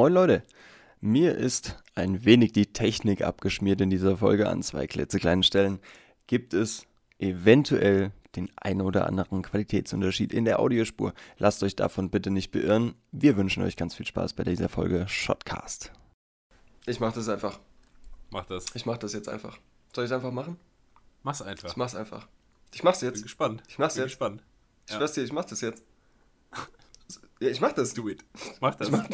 Moin Leute, mir ist ein wenig die Technik abgeschmiert in dieser Folge an zwei klitzekleinen Stellen. Gibt es eventuell den ein oder anderen Qualitätsunterschied in der Audiospur? Lasst euch davon bitte nicht beirren. Wir wünschen euch ganz viel Spaß bei dieser Folge Shotcast. Ich mach das einfach. Mach das. Ich mach das jetzt einfach. Soll ich es einfach machen? Mach's einfach. Ich mach's einfach. Ich mach's jetzt. Bin gespannt. Ich mach's Bin jetzt. gespannt. Ich Ja. schwör's dir, ich mach das jetzt. Ja, ich mach das. Do it. Mach das. Ich mach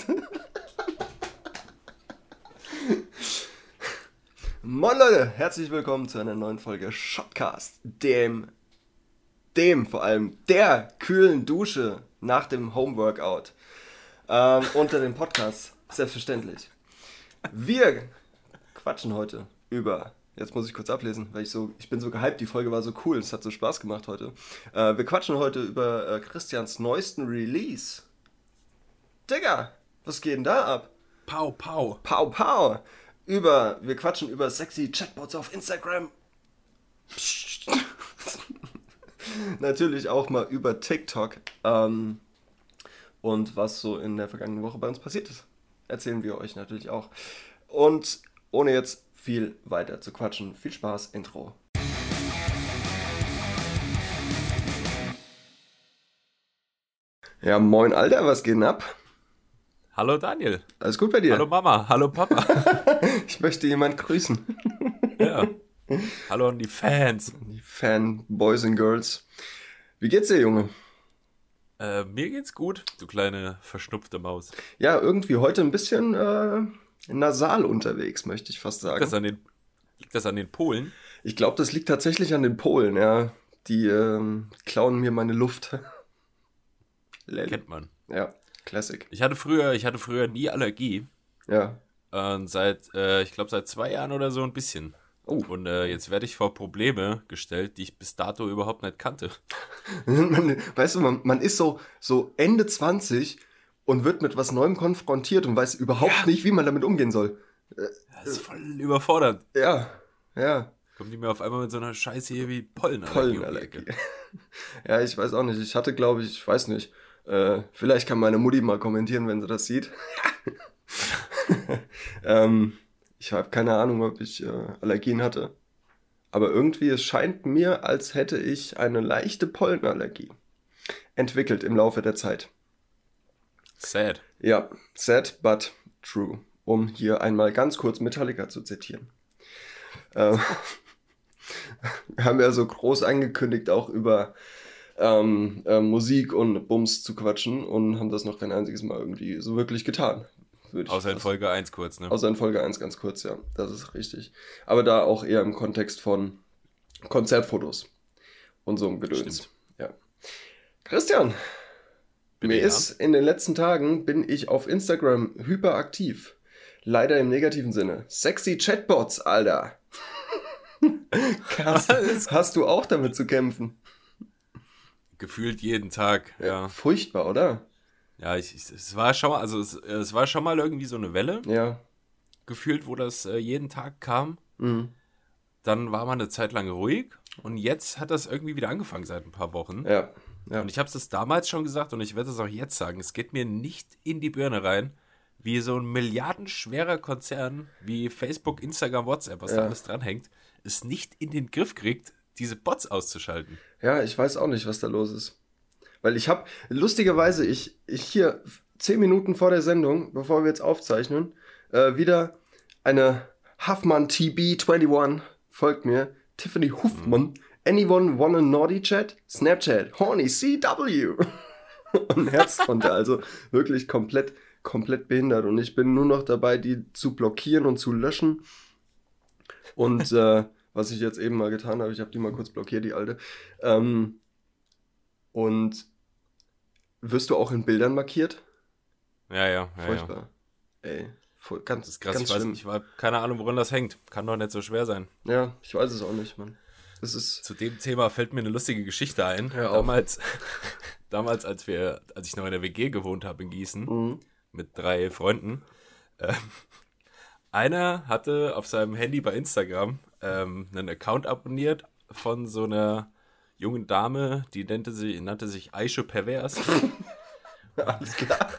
Moin Leute, herzlich willkommen zu einer neuen Folge Shotcast, dem, dem vor allem, der kühlen Dusche nach dem Homeworkout ähm, unter den Podcasts, selbstverständlich. Wir quatschen heute über, jetzt muss ich kurz ablesen, weil ich so, ich bin so gehypt, die Folge war so cool, es hat so Spaß gemacht heute. Äh, wir quatschen heute über äh, Christians neuesten Release. Digga, was geht denn da ab? Pau, pau. Pow, pow. Über, wir quatschen über sexy Chatbots auf Instagram. Natürlich auch mal über TikTok. Ähm, und was so in der vergangenen Woche bei uns passiert ist. Erzählen wir euch natürlich auch. Und ohne jetzt viel weiter zu quatschen, viel Spaß, Intro. Ja, moin Alter, was geht denn ab? Hallo Daniel. Alles gut bei dir? Hallo Mama. Hallo Papa. Ich möchte jemand grüßen. ja. Hallo an die Fans. Die Fanboys and Girls. Wie geht's dir, Junge? Äh, mir geht's gut, du kleine verschnupfte Maus. Ja, irgendwie heute ein bisschen äh, nasal unterwegs, möchte ich fast Liegt das sagen. an den, liegt das an den Polen? Ich glaube, das liegt tatsächlich an den Polen, ja. Die ähm, klauen mir meine Luft. Kennt man. Ja, Classic. Ich hatte früher, ich hatte früher nie Allergie. Ja. Und seit, äh, ich glaube, seit zwei Jahren oder so ein bisschen. Oh. Und äh, jetzt werde ich vor Probleme gestellt, die ich bis dato überhaupt nicht kannte. man, weißt du, man, man ist so, so Ende 20 und wird mit was Neuem konfrontiert und weiß überhaupt Ja. nicht, wie man damit umgehen soll. Das ist voll überfordert. Ja, ja. Kommt die mir auf einmal mit so einer Scheiße hier wie Pollenallergie. Pollenallergie. Ja, ich weiß auch nicht. Ich hatte, glaube ich, ich weiß nicht. Äh, vielleicht kann meine Mutti mal kommentieren, wenn sie das sieht. ähm, ich habe keine Ahnung, ob ich äh, Allergien hatte. Aber irgendwie, es scheint mir, als hätte ich eine leichte Pollenallergie entwickelt im Laufe der Zeit. Sad. Ja, sad but true. Um hier einmal ganz kurz Metallica zu zitieren. Ähm, wir haben ja so groß angekündigt, auch über ähm, äh, Musik und Bums zu quatschen und haben das noch kein einziges Mal irgendwie so wirklich getan. Außer in Folge 1 kurz, ne? Außer in Folge 1 ganz kurz, ja. Das ist richtig. Aber da auch eher im Kontext von Konzertfotos und so einem Gedöns. Stimmt. Ja. Christian, Bitte, mir ist in den letzten Tagen bin ich auf Instagram hyperaktiv. Leider im negativen Sinne. Sexy Chatbots, Alter. hast, hast du auch damit zu kämpfen? Gefühlt jeden Tag, ja. Furchtbar, oder? Ja, ich, ich, es war schon mal, also es, es war schon mal irgendwie so eine Welle, Ja. gefühlt, wo das äh, jeden Tag kam. Mhm. Dann war man eine Zeit lang ruhig und jetzt hat das irgendwie wieder angefangen seit ein paar Wochen. Ja. Ja. Und ich habe es damals schon gesagt und ich werde es auch jetzt sagen, es geht mir nicht in die Birne rein, wie so ein milliardenschwerer Konzern wie Facebook, Instagram, WhatsApp, was Ja. da alles dranhängt, es nicht in den Griff kriegt, diese Bots auszuschalten. Ja, ich weiß auch nicht, was da los ist. Weil ich habe, lustigerweise, ich, ich hier zehn Minuten vor der Sendung, bevor wir jetzt aufzeichnen, äh, wieder eine Huffman TB21 folgt mir. Tiffany Huffman. Anyone wanna naughty chat? Snapchat. Horny CW. Und Herz drunter. Also wirklich komplett, komplett behindert. Und ich bin nur noch dabei, die zu blockieren und zu löschen. Und äh, was ich jetzt eben mal getan habe, ich habe die mal kurz blockiert, die alte. Ähm, und wirst du auch in Bildern markiert? Ja, ja, ja. ja. Furchtbar. Ey, voll, ganz, Das ist krass, ganz ich weiß, schlimm. ich war keine Ahnung, woran das hängt. Kann doch nicht so schwer sein. Ja, ich weiß es auch nicht, Mann. Es ist. Zu dem Thema fällt mir eine lustige Geschichte ein. Hör damals, damals, als wir, als ich noch in der WG gewohnt habe in Gießen, Mhm. mit drei Freunden, ähm, einer hatte auf seinem Handy bei Instagram ähm, einen Account abonniert von so einer jungen Dame, die nannte, sie, nannte sich Aische Pervers. Alles klar.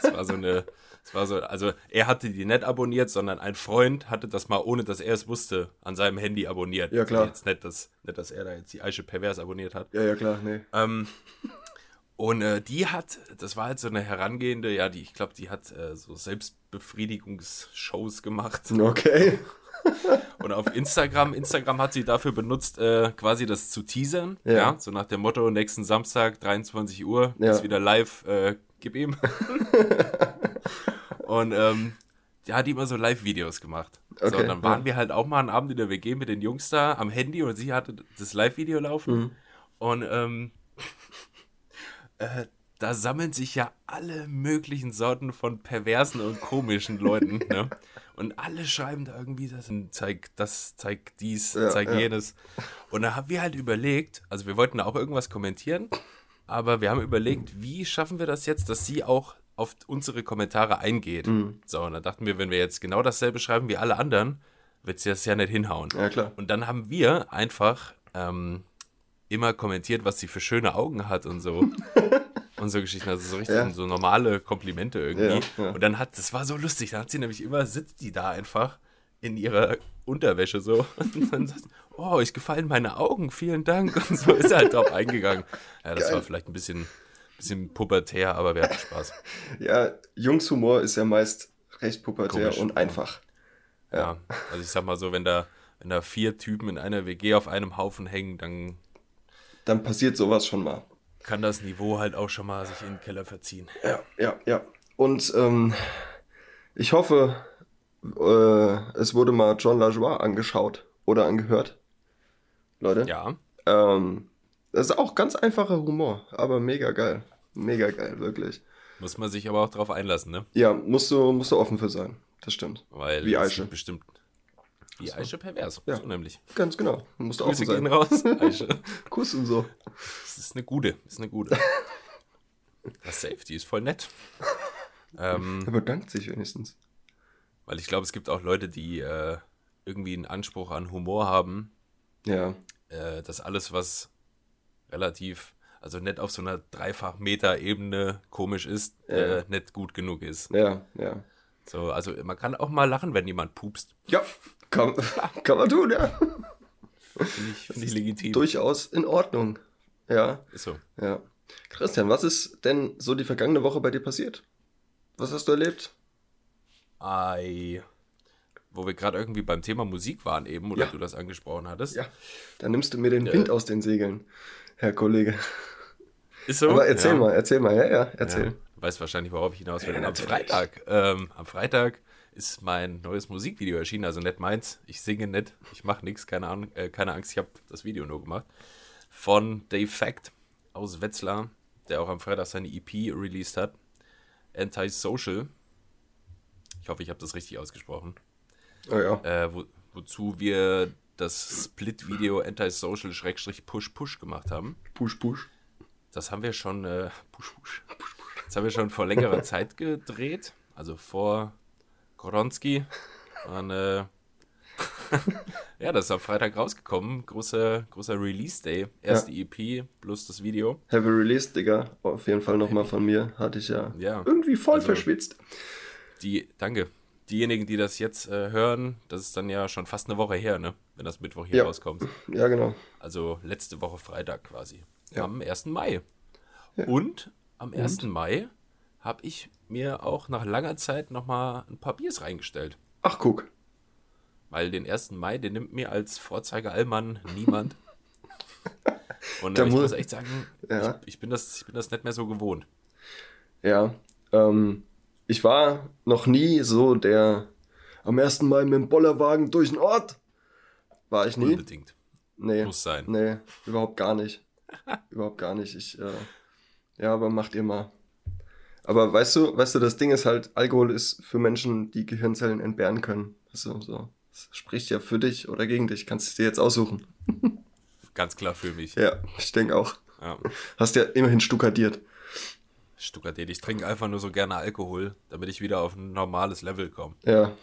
Das war so eine, Es war so, also er hatte die nicht abonniert, sondern ein Freund hatte das mal, ohne dass er es wusste, an seinem Handy abonniert. Ja, klar. Also jetzt nicht, dass, nicht, dass er da jetzt die Eiche pervers abonniert hat. Ja, ja, klar, nee. Ähm, und äh, die hat, das war halt so eine herangehende, ja, die, ich glaube, die hat äh, so Selbstbefriedigungsshows gemacht. Okay. Und auf Instagram, Instagram hat sie dafür benutzt, äh, quasi das zu teasern. Ja. Ja. So nach dem Motto, nächsten Samstag, 23 Uhr, Ja. ist wieder live, äh, gib ihm. und ähm, die hat immer so Live-Videos gemacht. so, Okay, und dann waren ja. wir halt auch mal einen Abend in der WG mit den Jungs da am Handy und sie hatte das Live-Video laufen. Mhm. Und ähm, äh, da sammeln sich ja alle möglichen Sorten von perversen und komischen Leuten. Ne? Und alle schreiben da irgendwie, das zeigt das, zeigt dies, Ja, zeigt ja. jenes. Und da haben wir halt überlegt, also wir wollten da auch irgendwas kommentieren, aber wir haben überlegt, wie schaffen wir das jetzt, dass sie auch auf unsere Kommentare eingeht. Mhm. So, und da dachten wir, wenn wir jetzt genau dasselbe schreiben wie alle anderen, wird sie das ja nicht hinhauen. Ja, klar. Und dann haben wir einfach ähm, immer kommentiert, was sie für schöne Augen hat und so. und so Geschichten, also so richtig Ja. so normale Komplimente irgendwie. Ja, ja. Und dann hat, das war so lustig, da hat sie nämlich immer, sitzt die da einfach in ihrer Unterwäsche so und dann sagt, oh, ich gefallen meine Augen, vielen Dank. Und so ist er halt drauf eingegangen. Ja, das Geil. war vielleicht ein bisschen, bisschen pubertär, aber wir hatten Spaß. Ja, Jungshumor ist ja meist recht pubertär Komisch, und einfach. Ja. also ich sag mal so, wenn da, wenn da vier Typen in einer WG auf einem Haufen hängen, dann Dann passiert sowas schon mal. Kann das Niveau halt auch schon mal sich in den Keller verziehen. Ja, ja, ja. Und ähm, ich hoffe, äh, es wurde mal John LaJoie angeschaut oder angehört. Leute. Ja, Ähm, das ist auch ganz einfacher Humor, aber mega geil. Mega geil, wirklich. muss man sich aber auch drauf einlassen, ne? Ja, musst du, musst du offen für sein. Das stimmt. Weil Wie Aische. bestimmt. Wie Aische pervers, Ja. so nämlich. Ganz genau. Musst du offen gehen sein. raus, Aische. Kuss und so. Das ist eine gute, das ist eine gute. Das Safety ist voll nett. Ähm, Er bedankt sich wenigstens. weil ich glaube, es gibt auch Leute, die äh, irgendwie einen Anspruch an Humor haben, Ja. äh, dass alles, was relativ, also nicht auf so einer Dreifach-Meter-Ebene komisch ist, äh, Ja. nicht gut genug ist. Ja, ja. So, also man kann auch mal lachen, wenn jemand pupst. Ja, kann, kann man tun, ja. Finde ich, find ich legitim. Durchaus in Ordnung. Ja, Ist so. ja. Christian, was ist denn so die vergangene Woche bei dir passiert? Was hast du erlebt? Ei. Wo wir gerade irgendwie beim Thema Musik waren eben, oder Ja. du das angesprochen hattest. Ja, da nimmst du mir den. Wind aus den Segeln, Herr Kollege. Ist so. Aber erzähl ja. mal, erzähl mal, ja, ja, erzähl. Ja, du weißt wahrscheinlich, worauf ich hinaus will. Am. Freitag, ähm, am Freitag ist mein neues Musikvideo erschienen, also nicht meins. Ich singe nicht, ich mache nichts, keine, Ahnung, äh, keine Angst, ich habe das Video nur gemacht. Von Dave Fact aus Wetzlar, der auch am Freitag seine EP released hat. Antisocial. Ich hoffe, ich habe das richtig ausgesprochen. Oh ja. Äh, wo, wozu wir das Split-Video Antisocial-Push-Push gemacht haben. Push, push. Das haben wir schon, äh, push, push. Das haben wir schon vor längerer Zeit gedreht, also vor Koronski. Und äh, ja, das ist am Freitag rausgekommen. Großer, großer Release-Day. Erste EP plus das Video. Happy Release, Digga. Auf jeden Fall nochmal von mir. Hatte ich ja, Ja. irgendwie voll Also- verschwitzt. Die, danke. Diejenigen, die das jetzt äh, hören, das ist dann ja schon fast eine Woche her, ne? Wenn das Mittwoch hier Ja. rauskommt. Ja, genau. Also letzte Woche Freitag quasi. Ja. Am 1. Mai. Ja. Und am 1. Mai habe ich mir auch nach langer Zeit nochmal ein paar Biers reingestellt. Ach, guck. Weil den 1. Mai, den nimmt mir als Vorzeigeallmann niemand. Und Da ich muss- muss echt sagen, Ja. ich, ich, bin das, ich bin das nicht mehr so gewohnt. Ja, ähm, ich war noch nie so der am ersten Mal mit dem Bollerwagen durch den Ort. War ich nie? Unbedingt. Nee. Muss sein. Nee, überhaupt gar nicht. überhaupt gar nicht. Ich, äh, ja, aber macht ihr mal. Aber weißt du, weißt du, das Ding ist halt, Alkohol ist für Menschen, die Gehirnzellen entbehren können. Du, so. Das spricht ja für dich oder gegen dich. Kannst du dir jetzt aussuchen. Ganz klar für mich. Ja, ich denke auch. Ja. Hast ja immerhin stuckadiert. Stuckert ich trinke einfach nur so gerne Alkohol, damit ich wieder auf ein normales Level komme. Ja,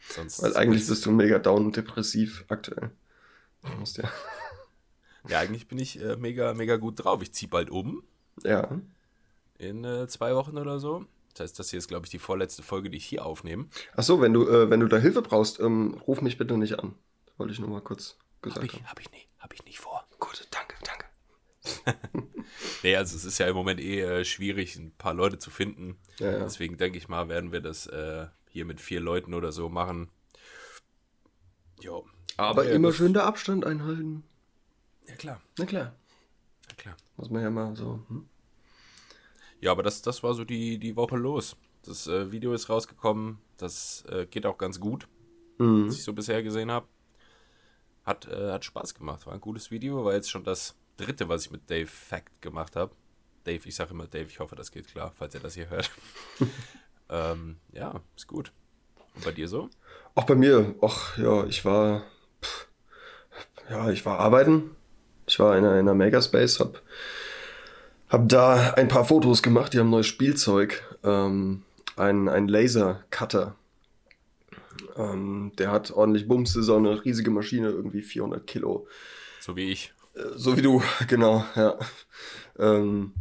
Sonst weil eigentlich bist du mega down und depressiv aktuell. Du musst ja. Ja, eigentlich bin ich äh, mega, mega gut drauf. Ich ziehe bald um Ja. In äh, zwei Wochen oder so. Das heißt, das hier ist, glaube ich, die vorletzte Folge, die ich hier aufnehme. Ach so, wenn du, äh, wenn du da Hilfe brauchst, ähm, ruf mich bitte nicht an. Wollte ich nur mal kurz gesagt Hab ich, haben. hab ich nicht, hab ich nicht vor. Gut, danke, danke. Nee, also es ist ja im Moment eh äh, schwierig, ein paar Leute zu finden. Ja, ja. Deswegen denke ich mal, werden wir das äh, hier mit vier Leuten oder so machen. Jo. Aber Ja, immer schön der Abstand einhalten. Ja, klar. Na klar. Ja, klar. Muss man ja mal so. Hm? Ja, aber das, das war so die, die Woche los. Das äh, Video ist rausgekommen. Das äh, geht auch ganz gut, Mhm. was ich so bisher gesehen habe. Hat, äh, hat Spaß gemacht. War ein gutes Video. War jetzt schon das dritte, was ich mit Dave Fact gemacht habe. Dave, ich sage immer Dave, ich hoffe, das geht klar, falls ihr das hier hört. ähm, ja, ist gut. Und bei dir so? Auch bei mir, ach ja, ich war. Pff, ja, ich war arbeiten. Ich war in einer, in einer Makerspace, hab, hab da ein paar Fotos gemacht, die haben neues Spielzeug. Ähm, ein, ein Laser-Cutter. Ähm, der hat ordentlich Bumse, so eine riesige Maschine, irgendwie 400 Kilo. So wie ich. Äh, So wie du, genau, ja. Ähm,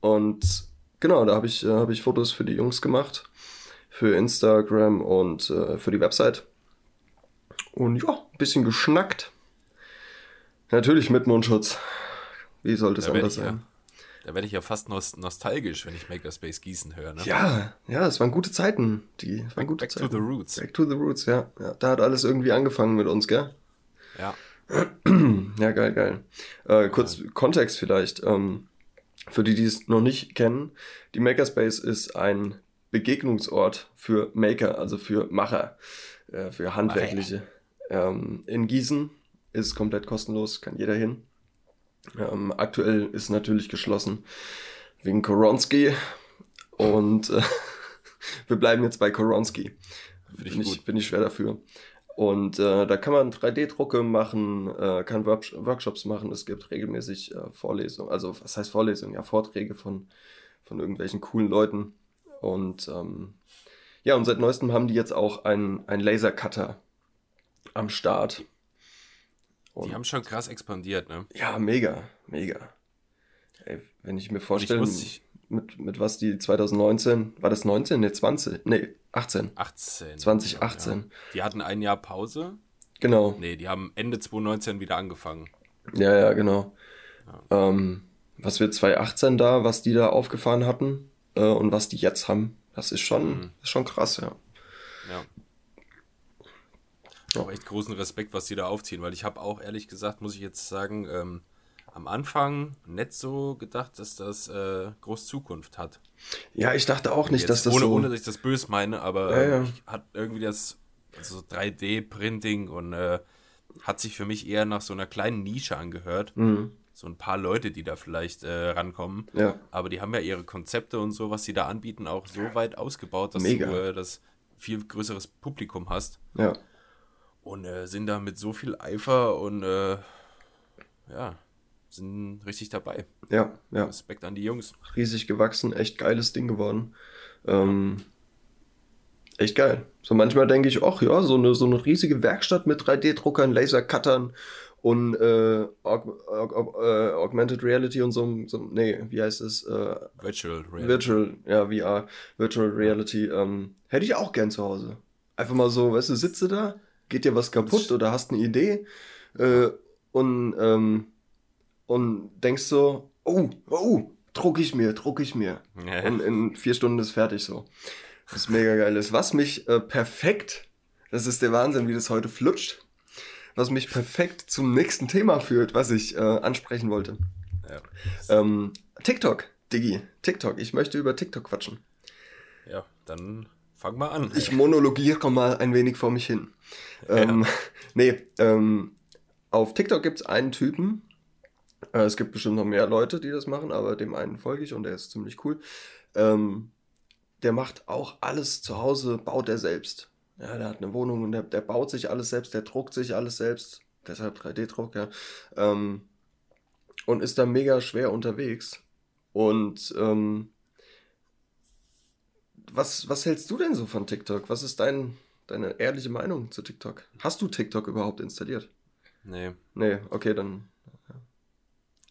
und genau, da habe ich, äh, hab ich Fotos für die Jungs gemacht, für Instagram und äh, für die Website. Und ja, ein bisschen geschnackt. Natürlich mit Mundschutz. Wie sollte es anders ich, ja, sein? Da werd ich ja fast nos nostalgisch, wenn ich Makerspace Gießen höre. Ne? Ja, ja, es waren gute Zeiten. Die, waren gute Back to Zeiten. the roots. Back to the Roots, ja. ja. Da hat alles irgendwie angefangen mit uns, gell? Ja. Ja, geil, geil. Äh, kurz Kontext vielleicht. Ähm, für die, die es noch nicht kennen, die Makerspace ist ein Begegnungsort für Maker, also für Macher, äh, für Handwerkliche. Ähm, in Gießen ist komplett kostenlos, kann jeder hin. Ähm, aktuell ist natürlich geschlossen wegen Koronski und äh, wir bleiben jetzt bei Koronski. Ich Bin ich, bin ich schwer dafür. Und äh, da kann man 3D-Drucke machen, äh, kann Work Workshops machen. Es gibt regelmäßig äh, Vorlesungen, also was heißt Vorlesungen? Ja, Vorträge von, von irgendwelchen coolen Leuten. Und ähm, ja, und seit neuestem haben die jetzt auch einen, einen Lasercutter am Start. Die Und, haben schon krass expandiert, ne? ja, mega, mega. Ey, wenn ich mir vorstelle, ich, mit, mit was die 2019, war das 19? Ne, 20, nee, 18. 18. 2018. Ja. Die hatten ein Jahr Pause. Genau. Nee, die haben Ende 2019 wieder angefangen. Ja, ja, genau. Ähm, was wir 2018 da, was die da aufgefahren hatten äh, und was die jetzt haben, das ist schon, Mhm. ist schon krass, ja. Ja. Auch echt großen Respekt, was die da aufziehen, weil ich habe auch ehrlich gesagt, muss ich jetzt sagen, ähm, am Anfang nicht so gedacht, dass das äh, groß Zukunft hat. Ja, ich dachte auch nicht, Jetzt dass das ohne, so. ohne, dass ich das böse meine, aber Ja, ähm, ja. ich hat irgendwie das also so 3D-Printing und äh, hat sich für mich eher nach so einer kleinen Nische angehört. Mhm. So ein paar Leute, die da vielleicht äh, rankommen. Ja, Aber die haben ja ihre Konzepte und so, was sie da anbieten, auch so weit ausgebaut, dass Mega. du äh, das viel größeres Publikum hast. ja, Und äh, sind da mit so viel Eifer und äh, ja, sind richtig dabei. ja, ja. Respekt an die Jungs. Riesig gewachsen, echt geiles Ding geworden. Ähm, echt geil. So manchmal denke ich, ach ja, so eine, so eine riesige Werkstatt mit 3D-Druckern, Lasercuttern und äh, Aug Aug Aug äh, Augmented Reality und so, so, nee, wie heißt es? Äh, Virtual Reality. Virtual, ja, VR, Virtual Reality, ähm, hätte ich auch gern zu Hause. Einfach mal so, weißt du, sitze da, geht dir was kaputt oder hast eine Idee äh, und, ähm, und denkst so, oh, oh, druck ich mir, druck ich mir. Ja. Und in vier Stunden ist fertig so. Was mega geil ist. Was mich äh, perfekt, das ist der Wahnsinn, wie das heute flutscht, was mich perfekt zum nächsten Thema führt, was ich äh, ansprechen wollte. Ja. Ähm, TikTok, Diggi, TikTok. Ich möchte über TikTok quatschen. ja, dann fang mal an. Ich monologiere mal ein wenig vor mich hin. Ähm, nee, ähm, auf TikTok gibt es einen Typen. Äh, es gibt bestimmt noch mehr Leute, die das machen, aber dem einen folge ich und der ist ziemlich cool. Ähm, der macht auch alles zu Hause, baut er selbst. Ja, der hat eine Wohnung und der, der baut sich alles selbst, der druckt sich alles selbst. Deshalb 3D-Druck, ja. Ähm, und ist da mega schwer unterwegs. Und ähm, was, was hältst du denn so von TikTok? Was ist dein, deine ehrliche Meinung zu TikTok? Hast du TikTok überhaupt installiert? Nee, Nee, okay, dann.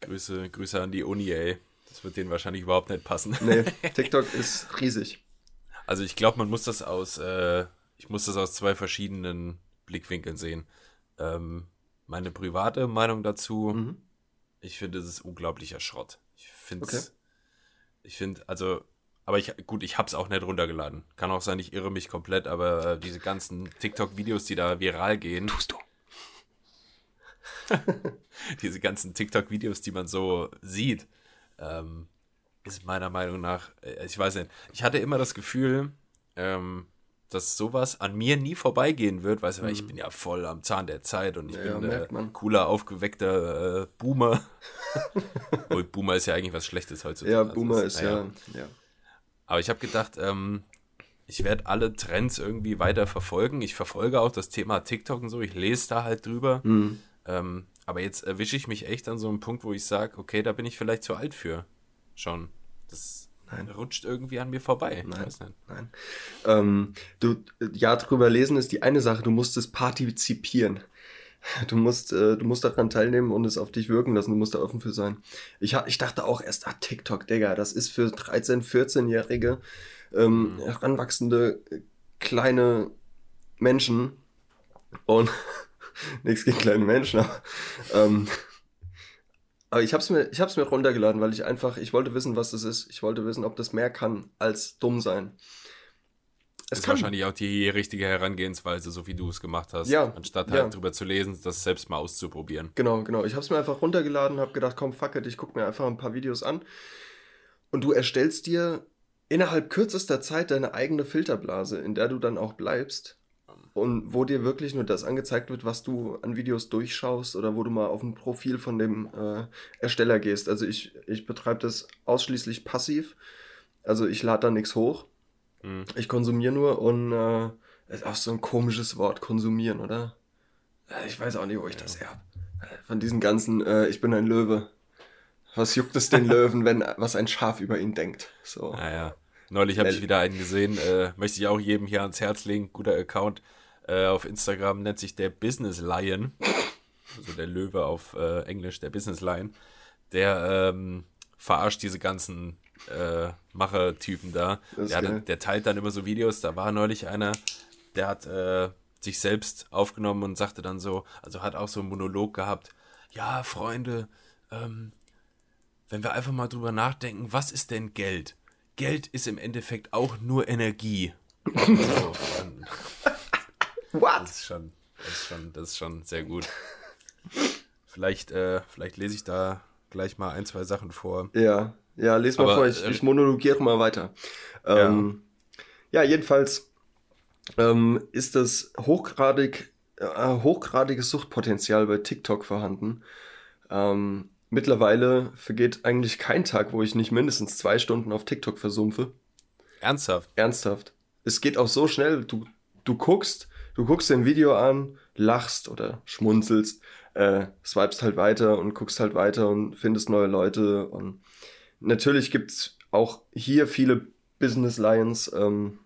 Grüße, Grüße an die Uni, ey. Das wird denen wahrscheinlich überhaupt nicht passen. Nee, TikTok ist riesig. Also ich glaube, man muss das aus, äh, ich muss das aus zwei verschiedenen Blickwinkeln sehen. Ähm, meine private Meinung dazu, Mhm. ich finde, es ist unglaublicher Schrott. Ich finde Okay. ich finde, also, aber ich, gut, ich hab's auch nicht runtergeladen. Kann auch sein, ich irre mich komplett, aber äh, diese ganzen TikTok-Videos, die da viral gehen, Tust du. diese ganzen TikTok-Videos, die man so sieht, ähm, ist meiner Meinung nach, äh, ich weiß nicht, ich hatte immer das Gefühl, ähm, dass sowas an mir nie vorbeigehen wird, weißt du, weil ich bin ja voll am Zahn der Zeit und ich Mhm. Ja, bin äh, merkt man. cooler, aufgeweckter äh, Boomer. Boomer ist ja eigentlich was Schlechtes heutzutage. Ja, Also Boomer das- ist naja. ja. ja. Aber ich habe gedacht, ähm, ich werde alle Trends irgendwie weiter verfolgen. Ich verfolge auch das Thema TikTok und so. Ich lese da halt drüber. Mhm. Ähm, aber jetzt erwische ich mich echt an so einem Punkt, wo ich sage, okay, da bin ich vielleicht zu alt für. Schon. Das Nein. rutscht irgendwie an mir vorbei. Nein. Nein. Ähm, du, ja, drüber lesen ist die eine Sache, du musst es partizipieren. Du musst, äh, du musst daran teilnehmen und es auf dich wirken lassen, du musst da offen für sein. Ich, ich dachte auch erst, ah, TikTok, Digga, das ist für 13-, 14-Jährige ähm, Mhm. heranwachsende äh, kleine Menschen und nichts gegen kleine Menschen, aber, ähm, aber ich hab's mir, ich hab's mir runtergeladen, weil ich einfach, ich wollte wissen, was das ist. Ich wollte wissen, ob das mehr kann als dumm sein. Das ist wahrscheinlich auch die richtige Herangehensweise, so wie du es gemacht hast. Ja, Anstatt ja. halt drüber zu lesen, das selbst mal auszuprobieren. Genau, genau. Ich habe es mir einfach runtergeladen, habe gedacht, komm, fuck it, ich gucke mir einfach ein paar Videos an. Und du erstellst dir innerhalb kürzester Zeit deine eigene Filterblase, in der du dann auch bleibst. Und wo dir wirklich nur das angezeigt wird, was du an Videos durchschaust oder wo du mal auf ein Profil von dem äh, Ersteller gehst. Also ich, ich betreibe das ausschließlich passiv. Also ich lade da nichts hoch. Mhm. Ich konsumiere nur und äh, ist auch so ein komisches Wort, konsumieren, oder? Äh, Ich weiß auch nicht, wo ich das her hab. Äh, Von diesen ganzen, äh, ich bin ein Löwe. Was juckt es den Löwen, wenn was ein Schaf über ihn denkt? So. Naja. Neulich habe ich Mel- wieder einen gesehen, äh, möchte ich auch jedem hier ans Herz legen, guter Account. Äh, auf Instagram nennt sich der Business Lion. Also der Löwe auf äh, Englisch, der Business Lion. Der ähm, verarscht diese ganzen äh, Machertypen da. Der, der teilt dann immer so Videos. Da war neulich einer, der hat äh, sich selbst aufgenommen und sagte dann so, also hat auch so einen Monolog gehabt. Ja, Freunde, ähm, wenn wir einfach mal drüber nachdenken, was ist denn Geld? Geld ist im Endeffekt auch nur Energie. so, dann, What? das, ist schon, das, ist schon, das ist schon sehr gut. Vielleicht, äh, vielleicht lese ich da gleich mal ein, zwei Sachen vor. Ja, ja, les mal Aber, vor, ich, äh, ich monologiere mal weiter. Ähm, ja. jedenfalls ähm, ist das hochgradig, äh, hochgradiges Suchtpotenzial bei TikTok vorhanden. Ähm, mittlerweile vergeht eigentlich kein Tag, wo ich nicht mindestens zwei Stunden auf TikTok versumpfe. Ernsthaft? Ernsthaft. Es geht auch so schnell, du, du guckst, du guckst dir ein Video an, lachst oder schmunzelst, äh, swipest halt weiter und guckst halt weiter und findest neue Leute. Und natürlich gibt es auch hier viele Business Lions, ähm,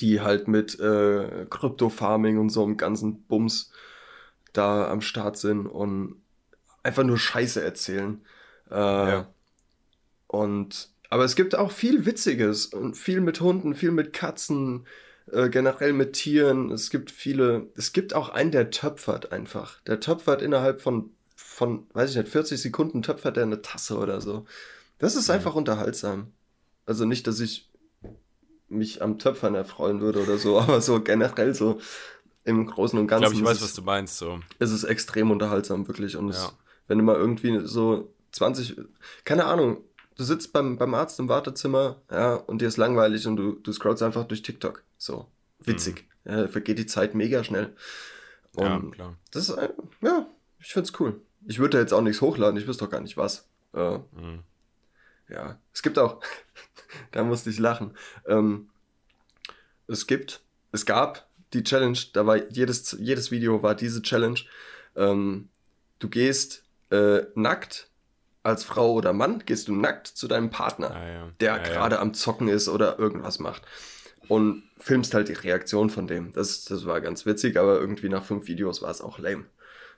die halt mit äh, Crypto-Farming und so einem ganzen Bums da am Start sind und einfach nur Scheiße erzählen. Äh, Ja. Und aber es gibt auch viel Witziges und viel mit Hunden, viel mit Katzen, äh, generell mit Tieren. Es gibt viele. Es gibt auch einen, der töpfert einfach. Der töpfert innerhalb von, von, weiß ich nicht, 40 Sekunden töpfert er eine Tasse oder so. Das ist Mhm. einfach unterhaltsam. Also nicht, dass ich mich am Töpfern erfreuen würde oder so, aber so generell so im Großen und Ich Ganzen glaube, ich weiß, ist, was es, du meinst. So. ist es extrem unterhaltsam, wirklich. Und Ja. es, wenn du mal irgendwie so 20, keine Ahnung, du sitzt beim, beim Arzt im Wartezimmer, ja, und dir ist langweilig und du, du scrollst einfach durch TikTok. So, witzig. Ja, vergeht die Zeit mega schnell. Und Mhm. ja, klar. das ist, ein- ja, ich find's cool. Ich würde da jetzt auch nichts hochladen, ich wüsste doch gar nicht was. Äh, Mhm. Ja, es gibt auch, da musste ich lachen. Ähm, es gibt, es gab die Challenge, da war jedes, jedes Video war diese Challenge. Ähm, du gehst äh, nackt als Frau oder Mann, gehst du nackt zu deinem Partner, Ah, ja. der ja, gerade Ja. am Zocken ist oder irgendwas macht. Und filmst halt die Reaktion von dem. Das, das war ganz witzig, aber irgendwie nach fünf Videos war es auch lame.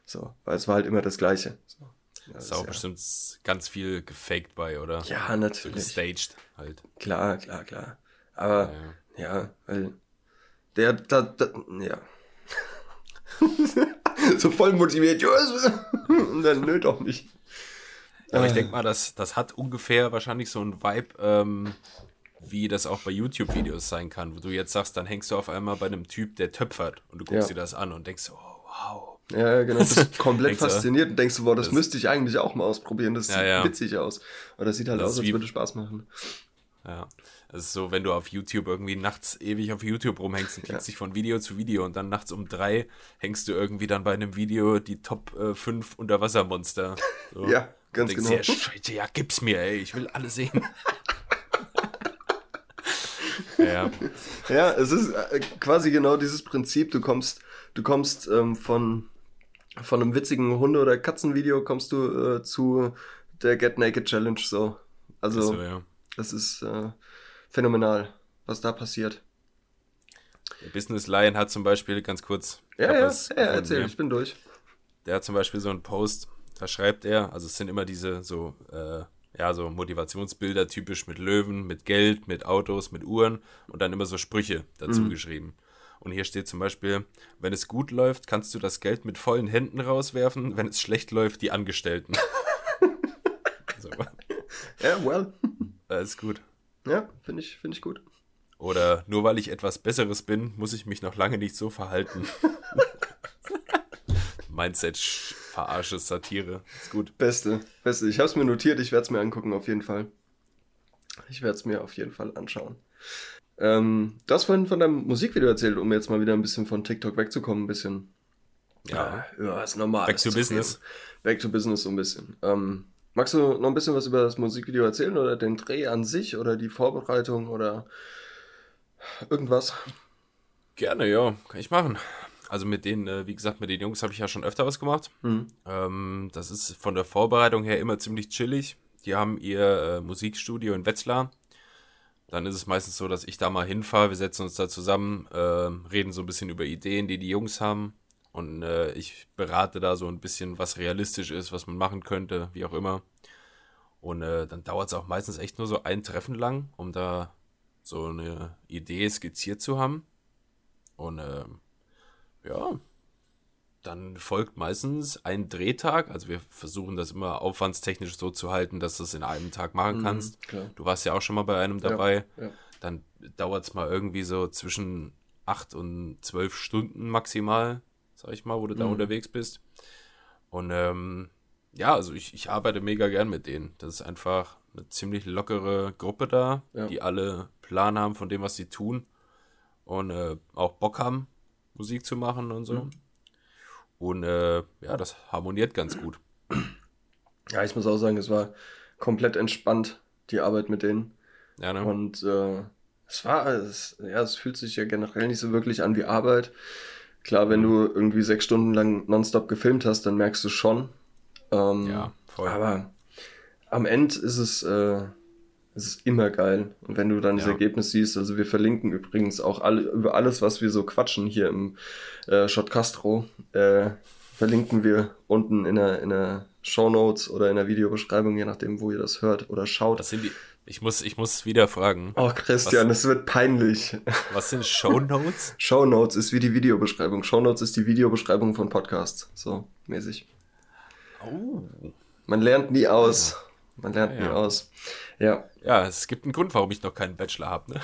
So, weil es war halt immer das Gleiche. So. Ja, Ist auch ja- bestimmt ganz viel gefaked bei, oder? Ja, So natürlich. gestaged halt. Klar, klar, klar. Aber Ja, ja. Ja, weil der, da, da ja. so voll motiviert, und dann nö doch nicht. Aber ich denke mal, das, das hat ungefähr wahrscheinlich so ein Vibe, ähm, wie das auch bei YouTube-Videos sein kann, wo du jetzt sagst, dann hängst du auf einmal bei einem Typ, der töpfert und du guckst Ja. dir das an und denkst, oh, wow. Ja, genau. Du bist komplett du, fasziniert und denkst, boah, das, das- müsste ich eigentlich auch mal ausprobieren. Das Ja, sieht ja. witzig aus. Oder das sieht halt Das aus, als würde Spaß machen. Ja. Es ist so, wenn du auf YouTube irgendwie nachts ewig auf YouTube rumhängst und klickst dich von Video zu Video und dann nachts um drei hängst du irgendwie dann bei einem Video die Top äh, 5 Unterwassermonster. So. Ja, ganz denkst genau. dir, Scheiße, ja, gib's mir, ey, ich will alles sehen. ja, Ja, es ist äh, quasi genau dieses Prinzip. Du kommst, du kommst ähm, von, von einem witzigen Hunde- oder Katzenvideo kommst du äh, zu der Get Naked Challenge. So. Also, so, ja. das ist äh, phänomenal, was da passiert. Der Business Lion hat zum Beispiel, ganz kurz, Ja, ja, ja, gefunden erzähl, hier. ich bin durch. Der hat zum Beispiel so einen Post, da schreibt er, also es sind immer diese so, äh, ja, so Motivationsbilder, typisch mit Löwen, mit Geld, mit Autos, mit Uhren und dann immer so Sprüche dazu Mhm. geschrieben. Und hier steht zum Beispiel, wenn es gut läuft, kannst du das Geld mit vollen Händen rauswerfen, wenn es schlecht läuft, die Angestellten. so, Ja, well. das ist gut. Ja, finde ich, finde ich gut. Oder nur weil ich etwas Besseres bin, muss ich mich noch lange nicht so verhalten. Mindset, Sch- Verarsche, Satire. Ist gut. Beste, beste. Ich habe es mir notiert, ich werde es mir angucken, auf jeden Fall. Ich werde es mir auf jeden Fall anschauen. Ähm, du hast vorhin von deinem Musikvideo erzählt, um jetzt mal wieder ein bisschen von TikTok wegzukommen, ein bisschen. Ja. ja, ist normal. Back to business. Back to business so ein bisschen. Ähm, magst du noch ein bisschen was über das Musikvideo erzählen oder den Dreh an sich oder die Vorbereitung oder irgendwas? Gerne, ja, kann ich machen. Also mit den, äh, wie gesagt, mit den Jungs habe ich ja schon öfter was gemacht. Hm. Ähm, das ist von der Vorbereitung her immer ziemlich chillig. Die haben ihr äh, Musikstudio in Wetzlar. Dann ist es meistens so, dass ich da mal hinfahre. Wir setzen uns da zusammen, ähm, reden so ein bisschen über Ideen, die die Jungs haben. Und äh, ich berate da so ein bisschen, was realistisch ist, was man machen könnte, wie auch immer. Und äh, dann dauert es auch meistens echt nur so ein Treffen lang, um da so eine Idee skizziert zu haben. Und ähm, ja, dann folgt meistens ein Drehtag. Also wir versuchen das immer aufwandstechnisch so zu halten, dass du es in einem Tag machen kannst. Mhm. Du warst ja auch schon mal bei einem dabei. Ja. Dann dauert es mal irgendwie so zwischen acht und zwölf Stunden maximal, sag ich mal, wo du da Mhm. unterwegs bist. Und ähm, ja, also ich, ich arbeite mega gern mit denen. Das ist einfach eine ziemlich lockere Gruppe da, Ja. die alle Plan haben von dem, was sie tun und äh, auch Bock haben, Musik zu machen und so. Mhm. Und äh, ja, das harmoniert ganz gut. Ja, ich muss auch sagen, es war komplett entspannt, die Arbeit mit denen. Ja, ne? Und äh, es war, es, ja, es fühlt sich ja generell nicht so wirklich an wie Arbeit. Klar, wenn Mhm. du irgendwie sechs Stunden lang nonstop gefilmt hast, dann merkst du schon. Ähm, ja, voll. Aber am Ende ist es, äh, es ist immer geil. Und wenn du dann das Ja. Ergebnis siehst, also wir verlinken übrigens auch alle, über alles, was wir so quatschen hier im äh, Shot Castro, äh, verlinken wir unten in der, in der Show Notes oder in der Videobeschreibung, je nachdem, wo ihr das hört oder schaut. Was sind die? Ich muss, ich muss wieder fragen. Oh, Christian, es wird peinlich. Was sind Shownotes? Show Notes ist wie die Videobeschreibung. Show Notes ist die Videobeschreibung von Podcasts. So mäßig. Oh. Man lernt nie aus. Man lernt Ja, nie ja. aus. Ja. Ja, es gibt einen Grund, warum ich noch keinen Bachelor habe. Ne?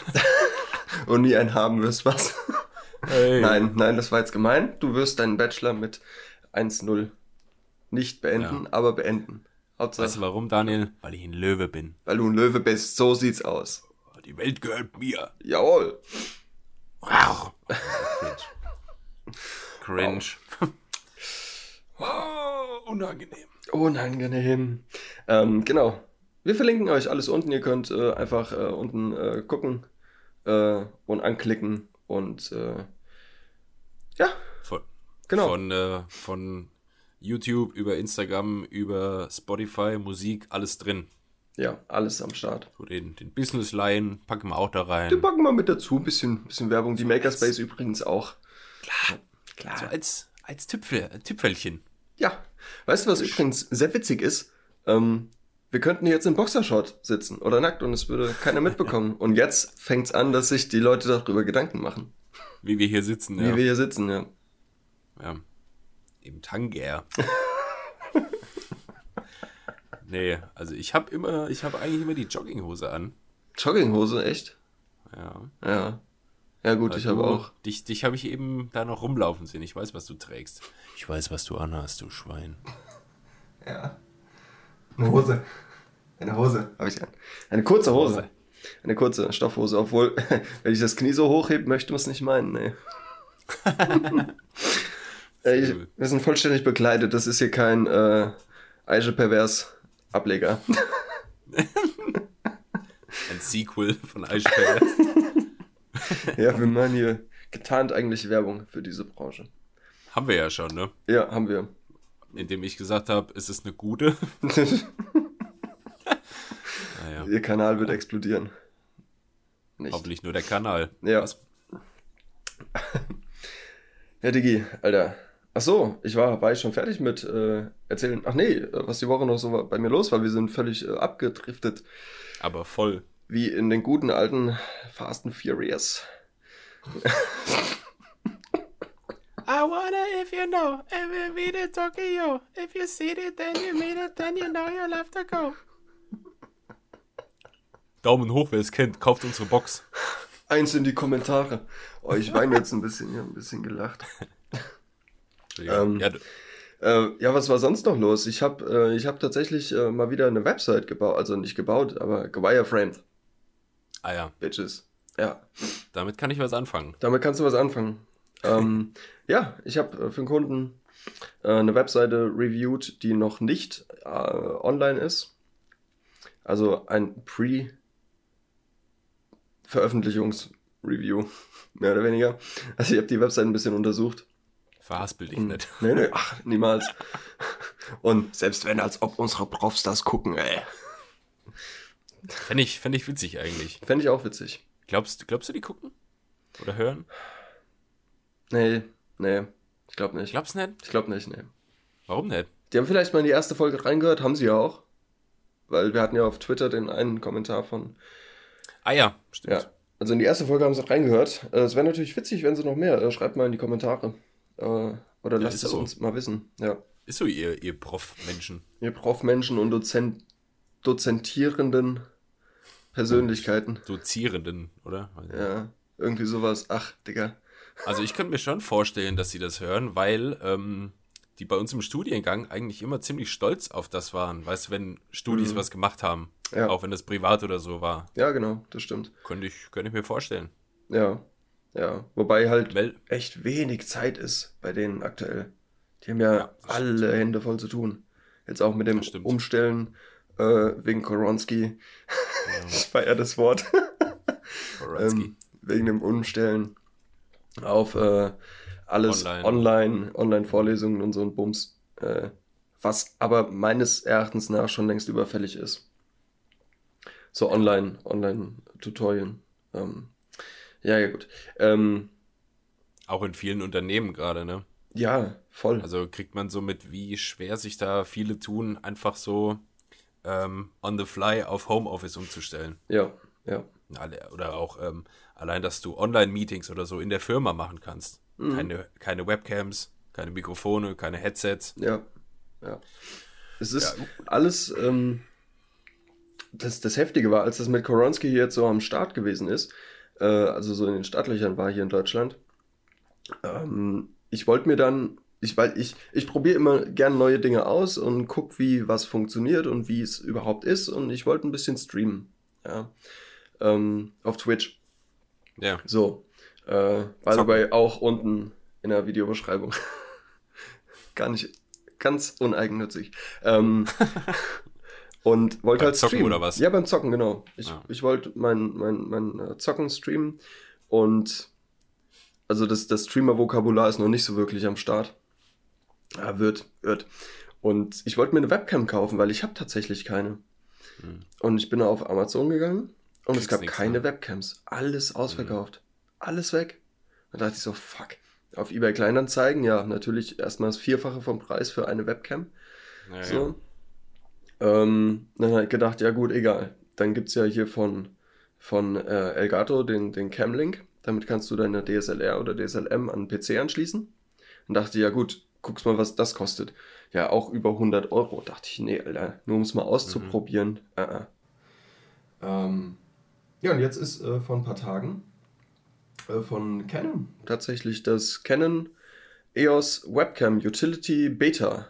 Und nie einen haben wirst, was? Hey. Nein, nein, das war jetzt gemein. Du wirst deinen Bachelor mit 1-0 nicht beenden, aber beenden. Hauptsache, Weißt du warum, Daniel? Weil ich ein Löwe bin. weil du ein Löwe bist. So sieht's aus. Die Welt gehört mir. Jawohl. Wow. Cringe. Cringe. oh, unangenehm. Unangenehm. Ähm, genau. Wir verlinken euch alles unten. Ihr könnt äh, einfach äh, unten äh, gucken äh, und anklicken und äh, ja, Von, genau. von, äh, von YouTube über Instagram, über Spotify, Musik, alles drin. ja, alles am Start. So den, den Business Line packen wir auch da Den rein. packen wir mit dazu. Bisschen, bisschen Werbung. Die So Makerspace übrigens auch. Klar. Klar. So als, als Tüpfel, Tüpfelchen. Ja, weißt du, was übrigens sehr witzig ist? Ähm, wir könnten jetzt im Boxershort sitzen oder nackt und es würde keiner mitbekommen. Und jetzt fängt's an, dass sich die Leute darüber Gedanken machen. Wie wir hier sitzen, Wie ja. wir hier sitzen, ja. ja. Im Tanger. nee, also ich habe immer, ich habe eigentlich immer die Jogginghose an. Jogginghose, echt? Ja. Ja. Ja, gut, ich Du- habe auch. Dich, dich habe ich eben da noch rumlaufen sehen. Ich weiß, was du trägst. Ich weiß, was du anhast, du Schwein. Ja. Eine Hose. Eine Hose habe ich an. Eine kurze Hose. Eine kurze Stoffhose, obwohl, wenn ich das Knie so hochhebe, möchte man es nicht meinen, nee. Ich, wir sind vollständig bekleidet, das ist hier kein äh, Eiche Pervers Ableger. Ein Sequel von Eichberg. ja, wir machen hier getarnt eigentlich Werbung für diese Branche. haben wir ja schon, ne? Ja, haben wir. Indem ich gesagt habe, es ist eine gute. Naja, Ihr Kanal wird explodieren. Nicht. hoffentlich nur der Kanal. Ja. Was? Ja, Digi, Alter. Ach so, ich war, war ich schon fertig mit äh, erzählen. Ach nee, äh, was die Woche noch so bei mir los war. Wir sind völlig äh, abgedriftet. Aber voll. Wie in den guten alten Fast and Furious. I wanna if you know, if you meet it, Tokyo. If you see it, then you meet it, then you know you'll have to go. Daumen hoch, wer es kennt, kauft unsere Box. Eins in die Kommentare. Oh, ich weine jetzt ein bisschen, ich habe ein bisschen gelacht. Ähm, ja, Äh, ja, was war sonst noch los? Ich habe äh, ich hab tatsächlich äh, mal wieder eine Website gebaut. Also nicht gebaut, aber gewireframed. ah ja, Bitches. Ja. damit kann ich was anfangen. Damit kannst du was anfangen. Ähm, ja, ich habe äh, für einen Kunden äh, eine Webseite reviewed, die noch nicht äh, online ist. Also ein Pre-Veröffentlichungs-Review, mehr oder weniger. Also ich habe die Webseite ein bisschen untersucht. Verhaspel dich Und- nicht. Nee, nee, ach, niemals. Und selbst wenn, als ob unsere Profs das gucken, ey. Fände ich, fänd ich witzig eigentlich. Fände ich auch witzig. Glaubst, glaubst du, die gucken? Oder hören? Nee, nee, ich glaube nicht. Glaubst du nicht? Ich glaube nicht, nee. Warum nicht? Die haben vielleicht mal in die erste Folge reingehört, haben sie ja auch. Weil wir hatten ja auf Twitter den einen Kommentar von. Ah ja, stimmt. Ja, also in die erste Folge haben sie reingehört. Äh, Es wäre natürlich witzig, wenn sie noch mehr. Äh, Schreibt mal in die Kommentare. Äh, Oder Ja, lasst es so. uns mal wissen. Ja. Ist so ihr, ihr Prof-Menschen. Ihr Profmenschen und Dozent dozentierenden Persönlichkeiten. Dozierenden, oder? Ja, irgendwie sowas. Ach, Digga. Also ich könnte mir schon vorstellen, dass sie das hören, weil ähm, die bei uns im Studiengang eigentlich immer ziemlich stolz auf das waren. Weißt du, wenn Studis Mhm. was gemacht haben, Ja. auch wenn das privat oder so war, Ja, genau, das stimmt. könnte ich, könnte ich mir vorstellen. Ja, ja. Wobei halt Weil, echt wenig Zeit ist bei denen aktuell. Die haben ja, Ja, alle Hände voll zu tun. Jetzt auch mit dem stimmt. Umstellen äh, wegen Koronski. ich feier das Wort. Boratsky. ähm, wegen dem Umstellen auf äh, alles Online. online, Online-Vorlesungen und so ein Bums. Äh, was aber meines Erachtens nach schon längst überfällig ist. So online, Online-Tutorien. Ähm, ja, ja, gut. Ähm, auch in vielen Unternehmen gerade, ne? ja, voll. Also kriegt man so mit, wie schwer sich da viele tun, einfach so ähm, on the fly auf Homeoffice umzustellen. ja, ja. Alle- Oder auch ähm, allein, dass du Online-Meetings oder so in der Firma machen kannst. Mhm. Keine, keine Webcams, keine Mikrofone, keine Headsets. Ja, ja. Es ist Ja. alles, ähm, das, das Heftige war, als das mit Koronski jetzt so am Start gewesen ist, äh, also so in den Startlöchern war hier in Deutschland, ähm, ich wollte mir dann, ich, weil ich, ich probiere immer gern neue Dinge aus und guck, wie was funktioniert und wie es überhaupt ist und ich wollte ein bisschen streamen, ja, ähm, auf Twitch. Ja, So, äh, by the way, auch unten in der Videobeschreibung. Gar nicht, ganz uneigennützig. Ähm, und wollte halt Zocken streamen. oder was? Ja, beim Zocken, genau. Ich, Ja. ich wollte mein, mein, mein äh, Zocken streamen und also das, das Streamer-Vokabular ist noch nicht so wirklich am Start. Ja, wird, wird. Und ich wollte mir eine Webcam kaufen, weil ich habe tatsächlich keine. Hm. Und ich bin auf Amazon gegangen und es gab keine ne? Webcams. Alles ausverkauft. Alles weg. Da dachte ich so, fuck. Auf eBay Kleinanzeigen, ja, natürlich erstmal das Vierfache vom Preis für eine Webcam. ja, So. Ähm, dann habe ich gedacht, ja gut, egal. Dann gibt es ja hier von, von äh, Elgato den, den Camlink. Damit kannst du deine DSLR oder DSLM an den PC anschließen. Und dachte, ja gut, guck's mal, was das kostet. Ja, auch über 100 Euro. Dachte ich, nee, Alter, nur um es mal auszuprobieren. Mhm. Uh -uh. Ähm, ja, und jetzt ist äh, vor ein paar Tagen äh, von Canon tatsächlich das Canon EOS Webcam Utility Beta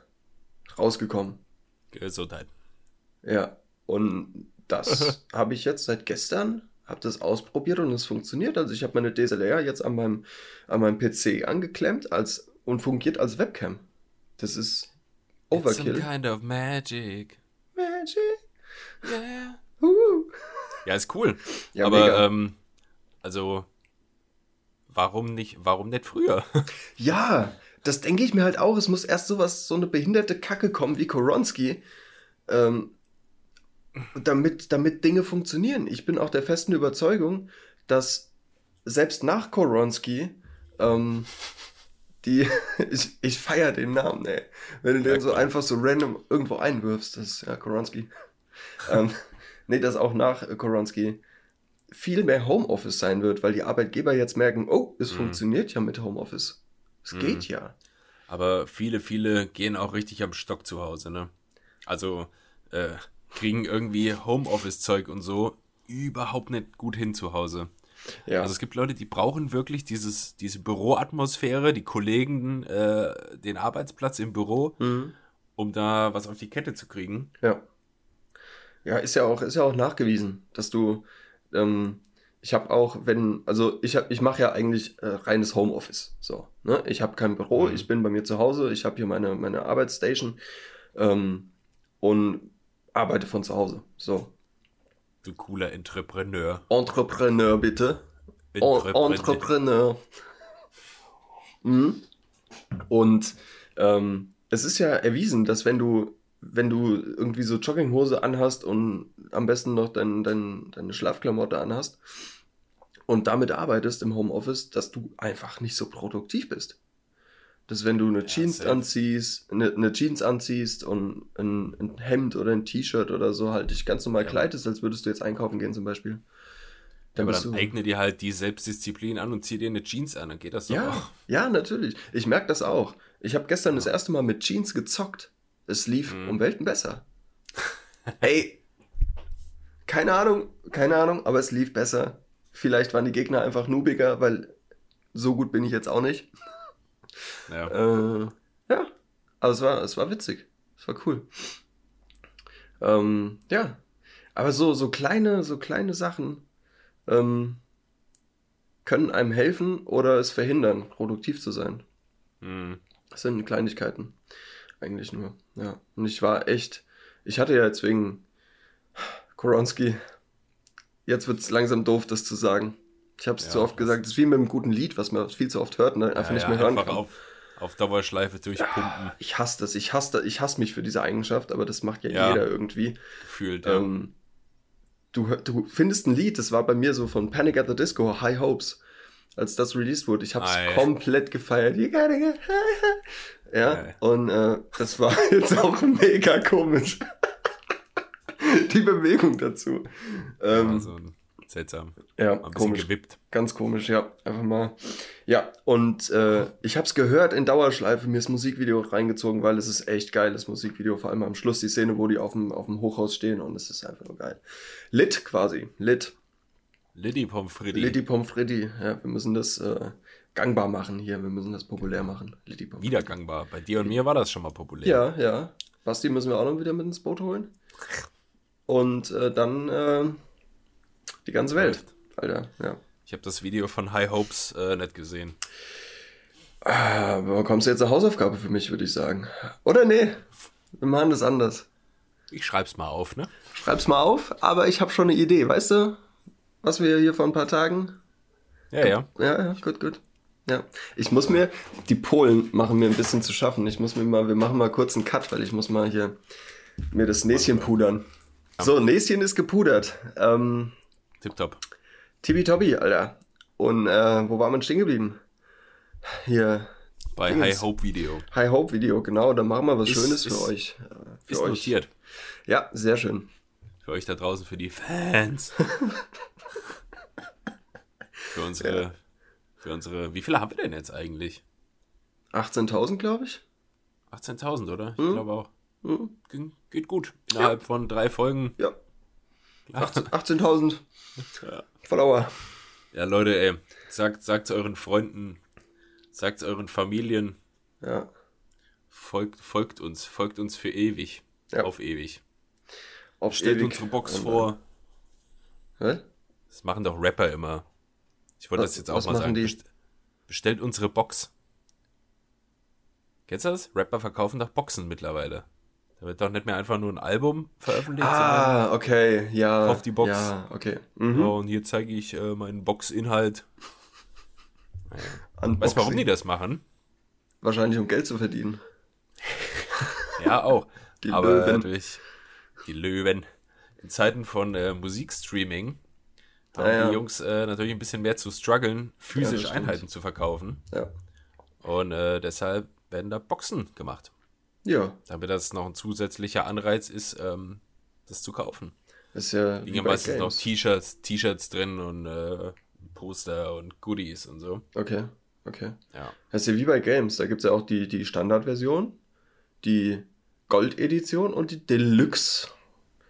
rausgekommen. Gesundheit. Ja, und das habe ich jetzt seit gestern, habe das ausprobiert und es funktioniert. Also ich habe meine DSLR jetzt an meinem, an meinem PC angeklemmt als, und fungiert als Webcam. Das ist Overkill. It's some kind of magic. Magic. Yeah. Uh. Ja, ist cool. Ja, Aber ähm, also warum nicht, warum nicht früher? ja, das denke ich mir halt auch. Es muss erst sowas, so eine behinderte Kacke kommen wie Koronski, ähm, damit, damit Dinge funktionieren. Ich bin auch der festen Überzeugung, dass selbst nach Koronski ähm, die, ich, ich feiere den Namen, ey. Wenn du den so einfach so random irgendwo einwirfst, das ist ja Koronski. ähm, nee, dass auch nach Koronski viel mehr Homeoffice sein wird, weil die Arbeitgeber jetzt merken, oh, es mhm. funktioniert ja mit Homeoffice. Es mhm. geht ja. Aber viele, viele gehen auch richtig am Stock zu Hause, ne? Also äh, kriegen irgendwie Homeoffice-Zeug und so überhaupt nicht gut hin zu Hause. Ja. Also es gibt Leute, die brauchen wirklich dieses, diese Büroatmosphäre, die Kollegen, äh, den Arbeitsplatz im Büro, mhm. um da was auf die Kette zu kriegen. Ja. Ja, ist ja auch, ist ja auch nachgewiesen, dass du ähm, ich habe auch, wenn, also ich, ich mache ja eigentlich äh, reines Homeoffice. So, ne? Ich habe kein Büro, mhm. ich bin bei mir zu Hause, ich habe hier meine, meine Arbeitsstation ähm, und arbeite von zu Hause. So. Du cooler Entrepreneur. Entrepreneur, bitte. Entrepreneur. Entrepreneur. mhm. Und ähm, es ist ja erwiesen, dass wenn du wenn du irgendwie so Jogginghose anhast und am besten noch dein, dein, deine Schlafklamotte anhast und damit arbeitest im Homeoffice, dass du einfach nicht so produktiv bist. Dass wenn du eine ja, Jeans safe. anziehst, eine, eine, Jeans anziehst und ein, ein Hemd oder ein T-Shirt oder so halt dich ganz normal ja. kleidest, als würdest du jetzt einkaufen gehen zum Beispiel. Dann aber dann eigne dir halt die Selbstdisziplin an und zieh dir eine Jeans an, dann geht das doch ja, auch. Ja, natürlich. Ich merke das auch. Ich habe gestern ja. das erste Mal mit Jeans gezockt. Es lief mhm. um Welten besser. Ey, keine Ahnung, keine Ahnung, aber es lief besser. Vielleicht waren die Gegner einfach nubiger, weil so gut bin ich jetzt auch nicht. Ja. Äh, ja, aber es war, es war witzig. Es war cool. Ähm, ja, aber so, so kleine, so kleine Sachen ähm, können einem helfen oder es verhindern, produktiv zu sein. Mhm. Das sind Kleinigkeiten. Eigentlich nur. Ja. Und ich war echt, ich hatte ja jetzt wegen Koronski, jetzt wird es langsam doof, das zu sagen. Ich habe es ja, zu oft gesagt, es ist wie mit einem guten Lied, was man viel zu oft hört dann einfach ja, nicht mehr hören kann. Auf, auf Dauerschleife durchpumpen. Ja, ich hasse das, ich hasse, ich hasse mich für diese Eigenschaft, aber das macht ja, jeder irgendwie. Gefühlt, ja. Ähm, du, du findest ein Lied, das war bei mir so von Panic at the Disco, High Hopes als das released wurde. Ich habe es komplett gefeiert. You gotta get high. Ja, ja. und äh, das war jetzt auch mega komisch. Die Bewegung dazu. Ähm, ja, so seltsam. Ja, ein komisch. gewippt. Ganz komisch, ja. Einfach mal. Ja, und äh, ich habe es gehört in Dauerschleife, mir das Musikvideo reingezogen, weil es ist echt geiles Musikvideo. Vor allem am Schluss die Szene, wo die auf dem, auf dem Hochhaus stehen und es ist einfach nur geil. Lit quasi, lit. Liddy Pomfredi. Liddy Pomfredi, ja, wir müssen das äh, gangbar machen hier, wir müssen das populär machen. Liddy Pomfredi. Wieder gangbar. Bei dir und mir war das schon mal populär. Ja, ja. Basti müssen wir auch noch wieder mit ins Boot holen. Und äh, dann äh, die ganze Welt, Alter, ja. Ich habe das Video von High Hopes äh, nicht gesehen. Ah, bekommst du jetzt eine Hausaufgabe für mich, würde ich sagen. Oder nee, wir machen das anders. Ich schreib's mal auf, ne? Schreib's mal auf, aber ich habe schon eine Idee, weißt du? was wir hier vor ein paar Tagen. Ja, ja. Ja, ja, gut, gut. Ja, ich muss mir, die Polen machen mir ein bisschen zu schaffen. Ich muss mir mal, wir machen mal kurz einen Cut, weil ich muss mal hier mir das Näschen pudern. So, Näschen ist gepudert. Ähm, Tipptopp. Tibi Tobi, Alter. Und äh, wo war man stehen geblieben? Hier, Bei Dingens. High Hope Video. High Hope Video, genau. Da machen wir was Ist- Schönes ist- für euch. äh, Für Ist euch. notiert. Ja, sehr schön. Für euch da draußen, für die Fans. für unsere, für unsere, wie viele haben wir denn jetzt eigentlich? 18.000, glaube ich. 18.000, oder? Ich Mhm. glaube auch. Mhm. Geht gut. Innerhalb von drei Folgen. Ja, Ja, 18.000 Follower. ja Leute, ey, sagt, sagt euren Freunden, sagt euren Familien, Ja, folgt, folgt uns, folgt uns für ewig. Ja. Auf ewig. auf Stellt ewig. unsere Box Und, vor. Was? Das machen doch Rapper immer. Ich wollte Was- das jetzt auch mal sagen. die? Best- Bestellt unsere Box. Kennst du das? Rapper verkaufen doch Boxen mittlerweile. Da wird doch nicht mehr einfach nur ein Album veröffentlicht, Ah, okay, ja. Auf die Box. Ja, okay. Mhm. ja, und hier zeige ich äh, meinen Boxinhalt. Unboxing. Weißt du, warum die das machen? Wahrscheinlich um Geld zu verdienen. Ja, auch. Die Aber Löwen. natürlich die Löwen. In Zeiten von äh, Musikstreaming haben Ah, ja. die Jungs äh, natürlich ein bisschen mehr zu strugglen, physisch stimmt. Einheiten zu verkaufen. Ja. Und äh, deshalb werden da Boxen gemacht. Ja, Damit das noch ein zusätzlicher Anreiz ist, ähm, das zu kaufen. ist ja. Liegen ja meistens noch. T-Shirts, T-Shirts drin und äh, Poster und Goodies und so. Okay, okay. Ja. Das ist ja wie bei Games. Da gibt es ja auch die, die Standardversion, die Gold-Edition und die Deluxe.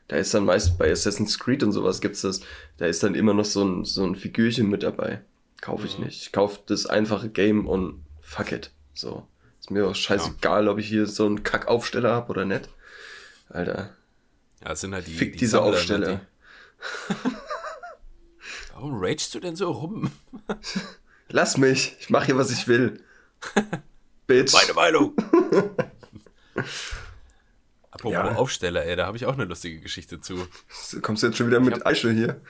Da ist dann meist bei Assassin's Creed und sowas gibt's das. Da ist dann immer noch so ein, so ein Figürchen mit dabei. Kaufe ich Mhm. nicht. Ich kaufe das einfache Game und fuck it. So. Ist mir auch scheißegal, ob ich hier so einen Kackaufsteller habe oder nicht. Alter. Ja, das sind halt die. Fick die diese Sammler, ne, Aufsteller. die- Warum ragest du denn so rum? Lass mich. Ich mache hier, was ich will. Bitch. Meine Meinung. Apropos Ja. Aufsteller, ey, da habe ich auch eine lustige Geschichte zu. Kommst du jetzt schon wieder mit hab- Eichel hier?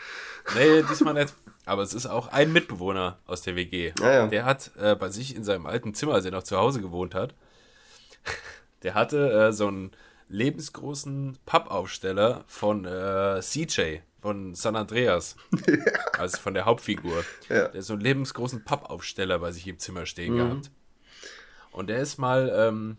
Nee, diesmal nicht. Aber es ist auch ein Mitbewohner aus der WG. Ah, ja. Der hat äh, bei sich in seinem alten Zimmer, als er noch zu Hause gewohnt hat, der hatte äh, so einen lebensgroßen Pappaufsteller von äh, CJ, von San Andreas. also von der Hauptfigur. Ja. Der so einen lebensgroßen Pappaufsteller bei sich im Zimmer stehen Mhm. gehabt. Und der ist mal ähm,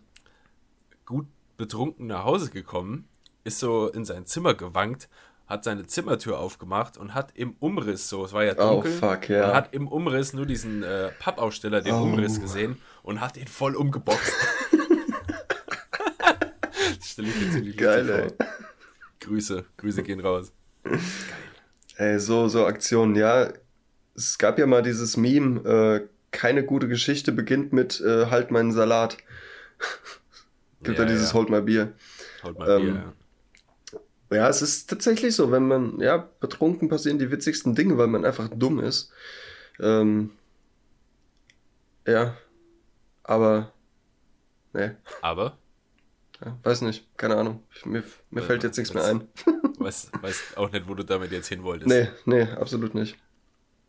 gut betrunken nach Hause gekommen, ist so in sein Zimmer gewankt, hat seine Zimmertür aufgemacht und hat im Umriss so, es war ja Oh, dunkel, fuck, ja. und hat im Umriss nur diesen äh, Pappaufsteller, den Oh. Umriss gesehen und hat ihn voll umgeboxt. das stelle ich mir ziemlich Geil, ey. Grüße, Grüße gehen raus. Ey, so, so Aktionen, ja. Es gab ja mal dieses Meme, äh, keine gute Geschichte beginnt mit äh, Halt meinen Salat. Gibt ja, dieses Hold my Bier. Haut mal ähm, Bier, ja. Ja, es ist tatsächlich so, wenn man, ja, betrunken passieren die witzigsten Dinge, weil man einfach dumm ist. Ähm, ja, aber, ne, Aber, ja, weiß nicht, keine Ahnung. Mir mir Äh, fällt jetzt nichts mehr ein. weißt, weißt auch nicht, wo du damit jetzt hin wolltest. Nee, nee, absolut nicht.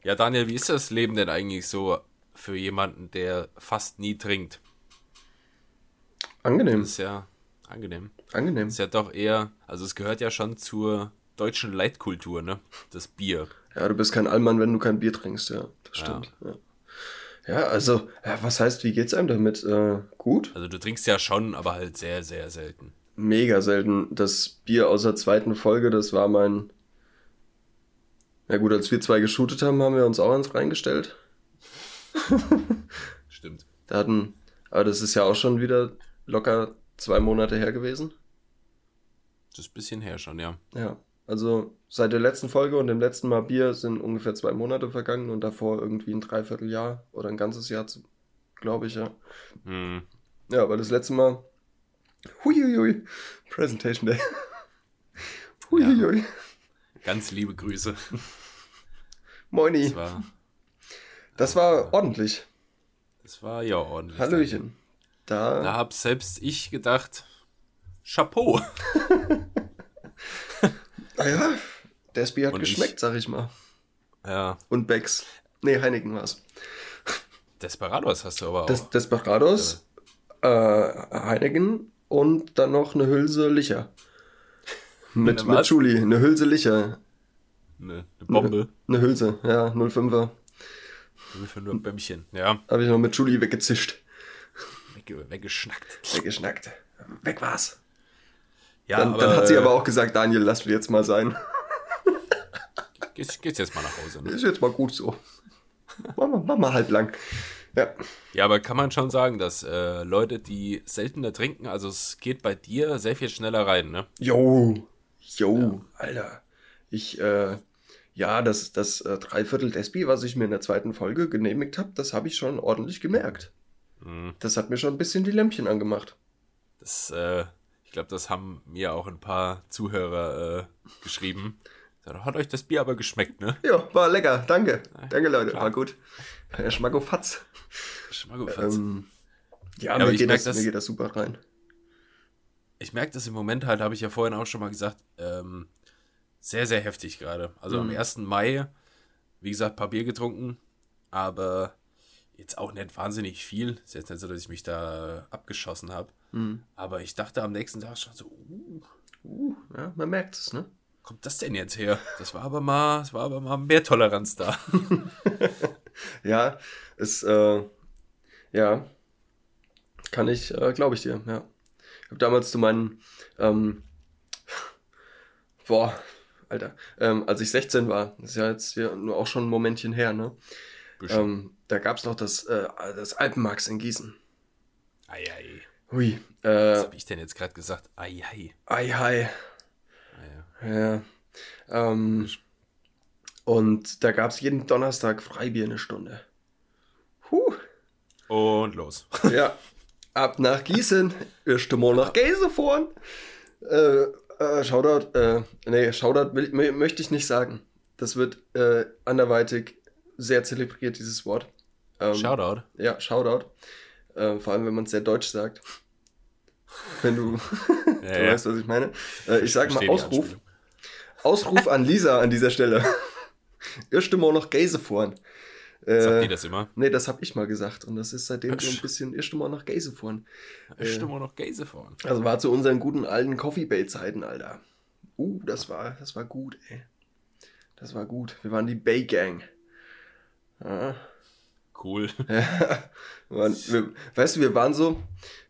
Ja, Daniel, wie ist das Leben denn eigentlich so für jemanden, der fast nie trinkt? Angenehm, Das ist ja angenehm. angenehm. ist ja doch eher, also es gehört ja schon zur deutschen Leitkultur, ne? Das Bier. Ja, du bist kein Allmann, wenn du kein Bier trinkst, ja. Das Ja. stimmt. Ja, ja also, ja, was heißt, wie geht's einem damit? Äh, gut? Also du trinkst ja schon, aber halt sehr, sehr selten. Mega selten. Das Bier aus der zweiten Folge, das war mein. Ja, gut, als wir zwei geshootet haben, haben wir uns auch eins reingestellt. Stimmt. Da hatten. Aber das ist ja auch schon wieder locker zwei Monate her gewesen. Das ist ein bisschen her schon, ja. Ja. Also seit der letzten Folge und dem letzten Mal Bier sind ungefähr zwei Monate vergangen und davor irgendwie ein Dreivierteljahr oder ein ganzes Jahr, glaube ich, ja. Hm. Ja, aber das letzte Mal. Huiuiui. Presentation Day. Huiuiui. Ganz liebe Grüße. Moini. Das war, Das war ordentlich. das war ja ordentlich. Hallöchen. Da Da. hab selbst ich gedacht, Chapeau. Ah ja, das Bier hat Und ich- geschmeckt, sag ich mal. Ja, Und Becks. Nee, Heineken war's. Desperados hast du aber auch. Des Desperados, äh, Heineken und dann noch eine Hülse Licher. Mit, Eine mit? Julie, eine Hülse Licher. eine, eine Bombe. Eine Hülse, ja, 05er. Für nur Bämmchen. Ja, Habe ich noch mit Julie weggezischt. Wegge weggeschnackt. Weggeschnackt. Weg war's. Ja, Dann, dann hat sie aber auch gesagt, Daniel, lass mir jetzt mal sein. Geht's, geht's jetzt mal nach Hause. Ne? Ist jetzt mal gut so. Mach mal, mach mal halt lang. Ja. Ja, aber kann man schon sagen, dass äh, Leute, die seltener trinken, also es geht bei dir sehr viel schneller rein, ne? Jo. Jo, Alter. Ich, äh, ja, das, das äh, Dreiviertel Despi, was ich mir in der zweiten Folge genehmigt habe, das habe ich schon ordentlich gemerkt. Mhm. Das hat mir schon ein bisschen die Lämpchen angemacht. Das, äh, ich glaube, das haben mir auch ein paar Zuhörer äh, geschrieben. Hat euch das Bier aber geschmeckt, ne? Ja, war lecker. Danke. Danke, Leute. klar. War gut. Herr Schmackofatz. Schmackofatz. Ähm, ja, Ja, mir, aber ich geht merk das, das- mir geht das super rein. Ich merke das im Moment halt, habe ich ja vorhin auch schon mal gesagt, ähm, sehr, sehr heftig gerade. Also am 1. Mai, wie gesagt, ein paar Bier getrunken, aber jetzt auch nicht wahnsinnig viel. Ist jetzt nicht so, dass ich mich da abgeschossen habe. Aber ich dachte am nächsten Tag schon so, uh, Uh, ja, man merkt es, ne? kommt das denn jetzt her? Das war aber mal, es war aber mal mehr Toleranz da. Ja, es, äh, ja, kann ich, äh, glaube ich dir, ja. Ich habe damals zu meinen, ähm, boah, Alter, ähm, als ich 16 war, das ist ja jetzt hier nur auch schon ein Momentchen her, ne? Ähm, da gab es noch das, äh, das Alpenmax in Gießen. Ei, ei. Hui, Was äh, habe ich denn jetzt gerade gesagt? Ei, ei. ei, hi. Ah, ja. Ja. Ähm, und da gab es jeden Donnerstag Freibier eine Stunde. Huh. Und los. Ja. Ab nach Gießen, erste Mal nach Gäse fahren. Äh, äh, Shoutout, äh, nee, Shoutout will, mö- möchte ich nicht sagen. Das wird äh, anderweitig sehr zelebriert, dieses Wort. Ähm, Shoutout. Ja, Shoutout. Äh, vor allem, wenn man es sehr deutsch sagt. Wenn du, Ja, du ja. weißt, was ich meine. Äh, ich sag mal Ausruf. Ausruf an Lisa an dieser Stelle. Erste Mal nach Gäse fahren. Äh, Sagt die das immer? Nee, das habe ich mal gesagt. Und das ist seitdem so ein bisschen erste Mal nach Gäse fahren. Äh, Stimme noch Gäse fahren. Also war zu unseren guten alten Coffee Bay Zeiten, Alter. Uh, das war, das war gut, ey. Das war gut. Wir waren die Bay Gang. Ja. Cool. wir waren, wir, weißt du, wir waren so,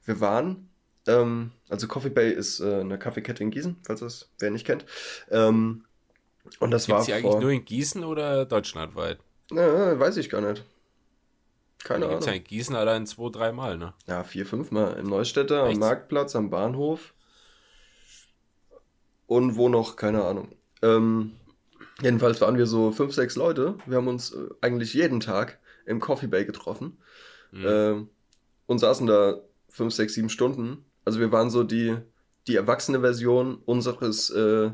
wir waren, ähm, also Coffee Bay ist äh, eine Kaffeekette in Gießen, falls das wer nicht kennt. Ähm, und das Gibt war es die eigentlich nur in Gießen oder deutschlandweit? Na, weiß ich gar nicht. Keine Die gibt es ja Ahnung. in Gießen allein zwei, dreimal, ne? Ja, vier, fünf Mal. Im Neustädter, am Echt? Marktplatz, am Bahnhof. Und wo noch? Keine Ahnung. Ähm, jedenfalls waren wir so fünf, sechs Leute. Wir haben uns äh, eigentlich jeden Tag im Coffee Bay getroffen. Mhm. Ähm, und saßen da fünf, sechs, sieben Stunden. Also wir waren so die, die erwachsene Version unseres äh,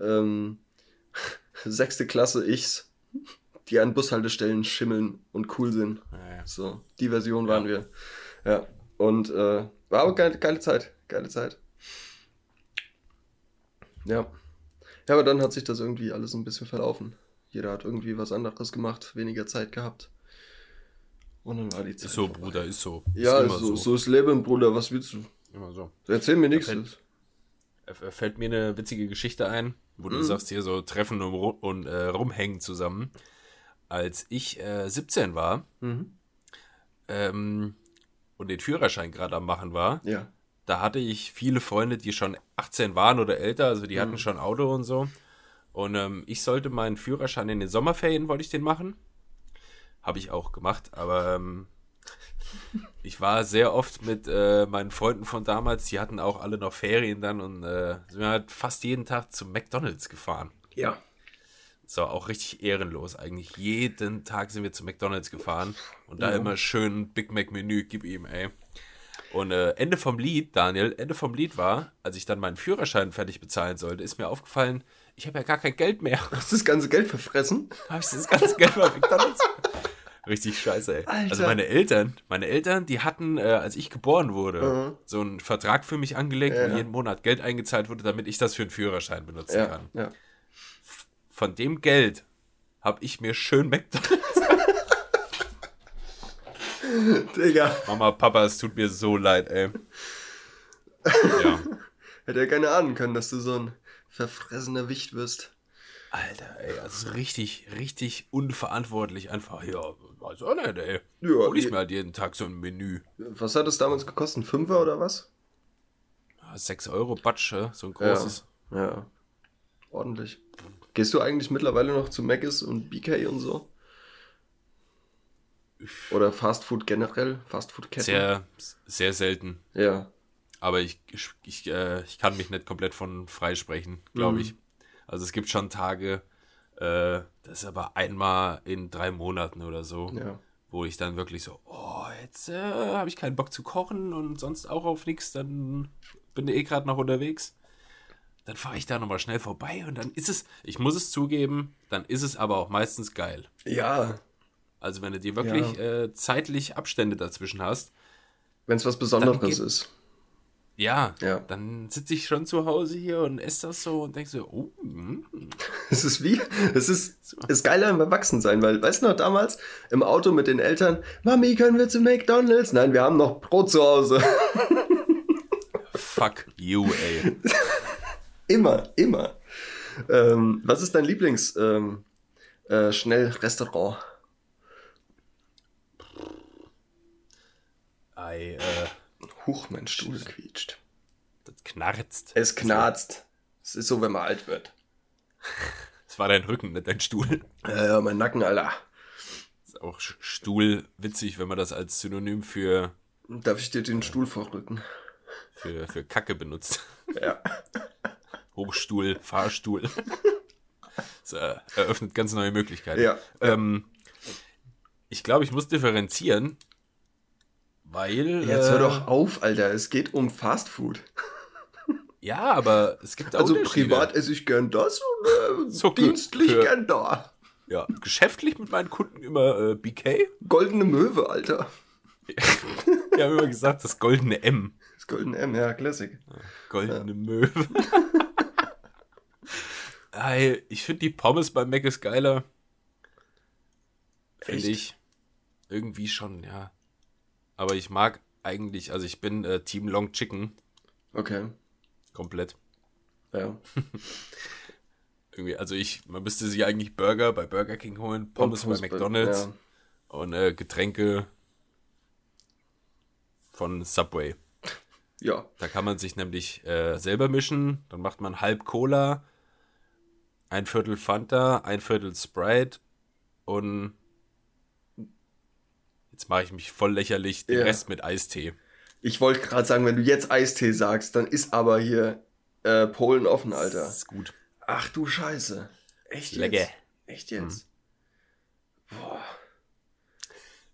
ähm, sechste Klasse Ichs, die an Bushaltestellen schimmeln und cool sind. Ja, ja. So, die Version waren Ja. wir. Ja. Und äh, war aber geile, geile Zeit. Geile Zeit. Ja. Ja, aber dann hat sich das irgendwie alles ein bisschen verlaufen. Jeder hat irgendwie was anderes gemacht, weniger Zeit gehabt. Und dann war die Zeit. Ist so, vorbei. Bruder, ist so. Ja, ist immer so, so ist Leben, Bruder. Was willst du? Immer so. Erzähl mir nichts. Er Fällt mir eine witzige Geschichte ein, wo du Mhm. sagst, hier so Treffen und, und äh, rumhängen zusammen. Als ich äh, 17 war Mhm. ähm, und den Führerschein gerade am machen war, Ja. Da hatte ich viele Freunde, die schon 18 waren oder älter, also die Mhm. hatten schon Auto und so. Und ähm, ich sollte meinen Führerschein in den Sommerferien, wollte ich den machen. Habe ich auch gemacht, aber ähm, ich war sehr oft mit äh, meinen Freunden von damals, die hatten auch alle noch Ferien dann und äh, sind halt fast jeden Tag zum McDonalds gefahren. Ja. So, auch richtig ehrenlos eigentlich. Jeden Tag sind wir zu McDonalds gefahren und da Ja. immer schön Big Mac Menü, gib ihm, ey. Und äh, Ende vom Lied, Daniel, Ende vom Lied war, als ich dann meinen Führerschein fertig bezahlen sollte, ist mir aufgefallen, ich habe ja gar kein Geld mehr. Hast du das ganze Geld verfressen? habe ich das ganze Geld bei McDonalds? Richtig scheiße, ey. Alter. Also meine Eltern, meine Eltern, die hatten, äh, als ich geboren wurde, Mhm. so einen Vertrag für mich angelegt, Ja, wo ja. jeden Monat Geld eingezahlt wurde, damit ich das für einen Führerschein benutzen Ja. kann. Ja. Von dem Geld habe ich mir schön McDonalds Digga. Mama, Papa, es tut mir so leid, ey. Ja, Hätte ja keine ahnen können, dass du so ein verfressener Wicht wirst. Alter, ey, also richtig, richtig unverantwortlich einfach. Ja, weiß auch nicht, ey. Ja, Hol ich mir halt jeden Tag so ein Menü. Was hat es damals gekostet? Fünfer oder was? Ja, 6 Euro Batsche, so ein großes. Ja. Ordentlich. Gehst du eigentlich mittlerweile noch zu Mc's und BK und so? Oder Fast Food generell? Fast Food Ketten? Sehr, sehr selten. Ja. Aber ich, ich, ich, äh, ich kann mich nicht komplett von freisprechen, glaube Mhm. ich. Also es gibt schon Tage, äh, das ist aber einmal in drei Monaten oder so, Ja. wo ich dann wirklich so, oh, jetzt äh, habe ich keinen Bock zu kochen und sonst auch auf nichts, dann bin ich eh gerade noch unterwegs. Dann fahre ich da nochmal schnell vorbei und dann ist es, ich muss es zugeben, dann ist es aber auch meistens geil. Ja. Also wenn du dir wirklich äh, zeitlich Abstände dazwischen hast, Wenn es was Besonderes geht- ist. ja, Ja. dann sitze ich schon zu Hause hier und esse das so und denke so, oh, mm, Es ist wie, es ist, ist geiler im Erwachsensein, weil, weißt du noch, damals im Auto mit den Eltern, Mami, können wir zu McDonalds? Nein, wir haben noch Brot zu Hause. fuck you, ey. immer, immer. Ähm, was ist dein Lieblings ähm, äh, Ei, äh, Huch, mein Stuhl quietscht. das knarzt. Es knarzt. Es ist so, wenn man alt wird. Das war dein Rücken, nicht dein Stuhl. Äh, mein Nacken, Alter. Ist auch Stuhl witzig, wenn man das als Synonym für, Darf ich dir den Stuhl vorrücken? für, für Kacke benutzt. Ja. Hochstuhl, Fahrstuhl. Das äh, eröffnet ganz neue Möglichkeiten. Ja. Ähm, ich glaube, ich muss differenzieren, weil. Jetzt äh, hör doch auf, Alter. Es geht um Fast Food. Ja, aber es gibt auch Also privat esse ich gern das und äh, Zucke dienstlich für- gern da. Ja, geschäftlich mit meinen Kunden immer äh, BK. Goldene Möwe, Alter. Wir haben immer gesagt, das goldene M. Das goldene M, ja, Classic. Goldene Möwe. Ey, ich finde die Pommes bei Mac ist geiler. Finde ich. Irgendwie schon, ja. Aber ich mag eigentlich, also ich bin äh, Team Long Chicken Okay. komplett. Ja. Irgendwie, also ich, man müsste sich eigentlich Burger bei Burger King holen, Pommes bei Pommes McDonalds Ja. und äh, Getränke von Subway. ja. Da kann man sich nämlich äh, selber mischen. Dann macht man halb Cola, ein Viertel Fanta, ein Viertel Sprite und jetzt mache ich mich voll lächerlich, den Ja. Rest mit Eistee. Ich wollte gerade sagen, wenn du jetzt Eistee sagst, dann ist aber hier äh, Polen offen, Alter. Das ist gut. Ach du Scheiße. Echt jetzt? Lecker. Echt jetzt? Boah.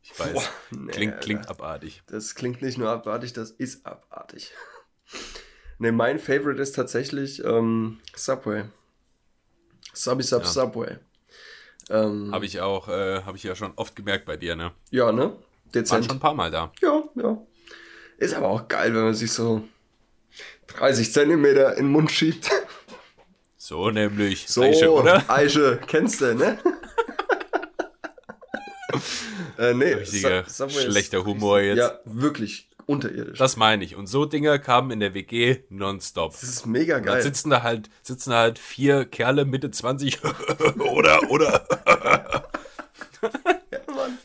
Ich weiß, Boah, nee, klingt, klingt abartig. Das klingt nicht nur abartig, das ist abartig. Ne, mein Favorite ist tatsächlich ähm, Subway. Subby Sub Ja. Subway. Ähm, Habe ich auch, äh, habe ich ja schon oft gemerkt bei dir, ne? ja, ne? Dezent. schon ein paar Mal da. Ja, ja. Ist aber auch geil, wenn man sich so 30 Zentimeter in den Mund schiebt. So nämlich. So, Eiche, oder? Eiche, kennst du, ne? äh, nee, Richtiger schlechter Humor jetzt. Ja, wirklich unterirdisch. Das meine ich. Und so Dinger kamen in der WG nonstop. das ist mega geil. sitzen da halt, sitzen da halt vier Kerle Mitte 20 oder, oder. Ja, Mann.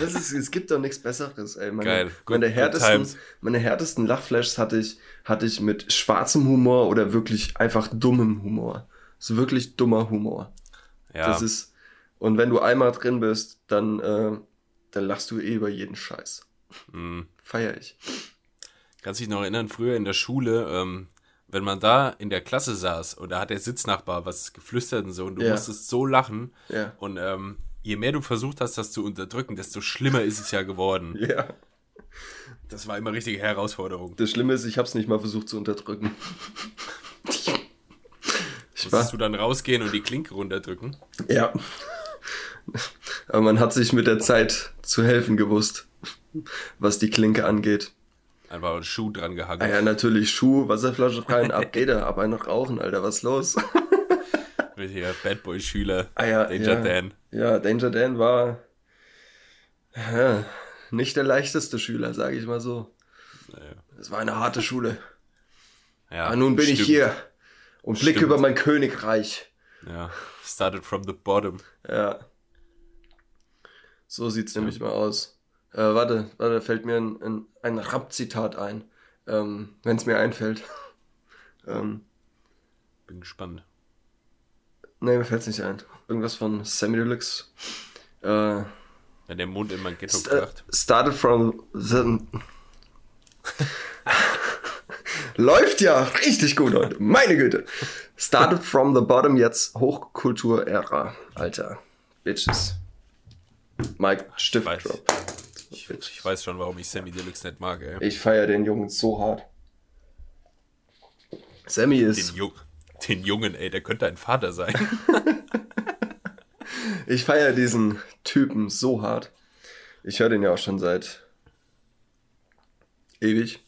Das ist, es gibt doch nichts Besseres, ey. Meine, Geil. Good- meine, härtesten, meine härtesten Lachflashs hatte ich, hatte ich mit schwarzem Humor oder wirklich einfach dummem Humor. So wirklich dummer Humor. Ja, Das ist, und wenn du einmal drin bist, dann, äh, dann lachst du eh über jeden Scheiß. mh. Feier ich. kannst dich noch erinnern, früher in der Schule, ähm, wenn man da in der Klasse saß und da hat der Sitznachbar was geflüstert und so und du Ja. musstest so lachen Ja. und ähm, je mehr du versucht hast, das zu unterdrücken, desto schlimmer ist es ja geworden. Ja. Das war immer richtige Herausforderung. Das Schlimme ist, ich habe es nicht mal versucht zu unterdrücken. Ich Musstest du dann rausgehen und die Klinke runterdrücken? ja. Aber man hat sich mit der Zeit zu helfen gewusst, was die Klinke angeht. Einfach einen Schuh dran gehangen. Ah ja, natürlich Schuh, Wasserflasche rein, ab geht er, ab einer rauchen, Alter, was los? Richtiger Bad Boy Schüler. Ah ja, Danger ja. Dan. Ja, Danger Dan war ja, nicht der leichteste Schüler, sage ich mal so. Es war eine harte Schule. Ja, Aber nun bin ich stimmt. hier und blicke über mein Königreich Ja, started from the bottom. Ja. So sieht's nämlich mal aus. Äh, warte, warte, fällt mir ein, ein, ein Rap-Zitat ein. Ähm, Wenn es mir einfällt. ähm, Bin gespannt. nee, mir fällt's nicht ein. Irgendwas von Sammy Deluxe. Äh, Wenn der Mond in mein Ghetto st äh, kracht. started from the... Läuft ja richtig gut heute. Meine Güte. Started from the bottom, jetzt Hochkultur-Ära. Alter. Bitches. Mike, Stift drop. Ich, ich weiß schon, warum ich Sammy Deluxe nicht mag, ey. Ich feiere den Jungen so hart. Sammy Den, ist. Ju den Jungen, ey, der könnte ein Vater sein. Ich feiere diesen Typen so hart. Ich höre den ja auch schon seit ewig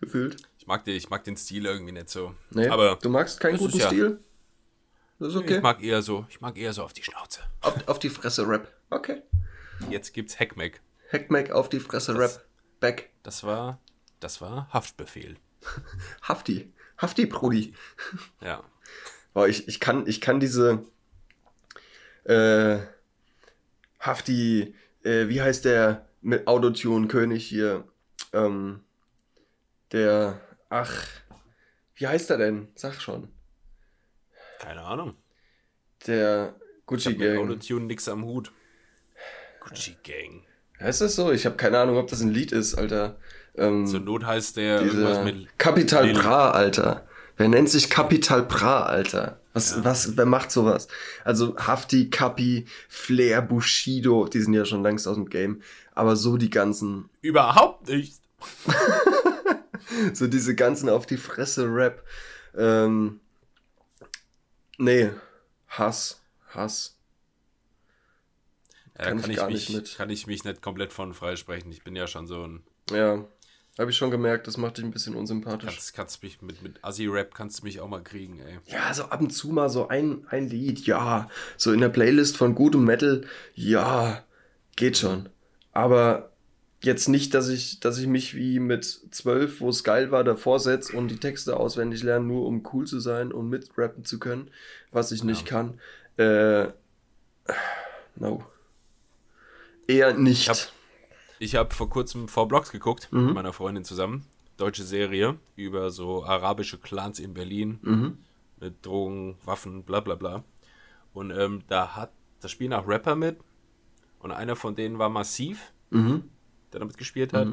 gefühlt. Ich mag, den, ich mag den Stil irgendwie nicht so. Nee, Aber du magst keinen guten ja- Stil? Das ist okay. ich mag eher so, ich mag eher so auf die Schnauze. Auf, auf die Fresse Rap. Okay. Jetzt gibt's Hackmack. Hackmack auf die Fresse Das- Rap. Back. Das war, das war Haftbefehl. Hafti. Hafti Brudi. Ja. Boah, ich, ich, kann, ich kann diese äh, Hafti, äh, wie heißt der mit Autotune-König hier? Ähm, der, ach, wie heißt er denn? Sag schon. Keine Ahnung. Der Ich Gucci mit Gang. Autotune nix am Hut. Gucci Gang. Heißt das so? Ich habe keine Ahnung, ob das ein Lied ist, Alter. Ähm, Zur Not heißt der irgendwas mit. Capital Lil- Bra, Alter. Wer nennt sich Capital Bra, Alter? Was, Ja. was, wer macht sowas? Also Hafti, Capi, Flair, Bushido, die sind ja schon längst aus dem Game. Aber so die ganzen, Überhaupt nicht. so diese ganzen auf die Fresse Rap. Ähm, nee, Hass, Hass. Ja, Kann kann, ich gar mich, nicht mit. kann ich mich nicht komplett von freisprechen. Ich bin ja schon so ein. Ja, habe ich schon gemerkt, das macht dich ein bisschen unsympathisch. Kannst, kannst mich mit, mit Assi-Rap kannst du mich auch mal kriegen, ey. Ja, so ab und zu mal so ein, ein Lied, ja. So in der Playlist von gutem Metal, ja, geht schon. Aber jetzt nicht, dass ich, dass ich mich wie mit zwölf, wo es geil war, davor setze und die Texte auswendig lerne, nur um cool zu sein und mitrappen zu können, was ich nicht kann. Äh, no. Eher nicht. Ich hab- habe vor kurzem vor Blogs geguckt Mhm. mit meiner Freundin zusammen. Deutsche Serie über so arabische Clans in Berlin Mhm. mit Drogen, Waffen, bla bla bla. Und ähm, da hat das Spiel nach Rapper mit und einer von denen war Massiv, Mhm. der damit gespielt hat.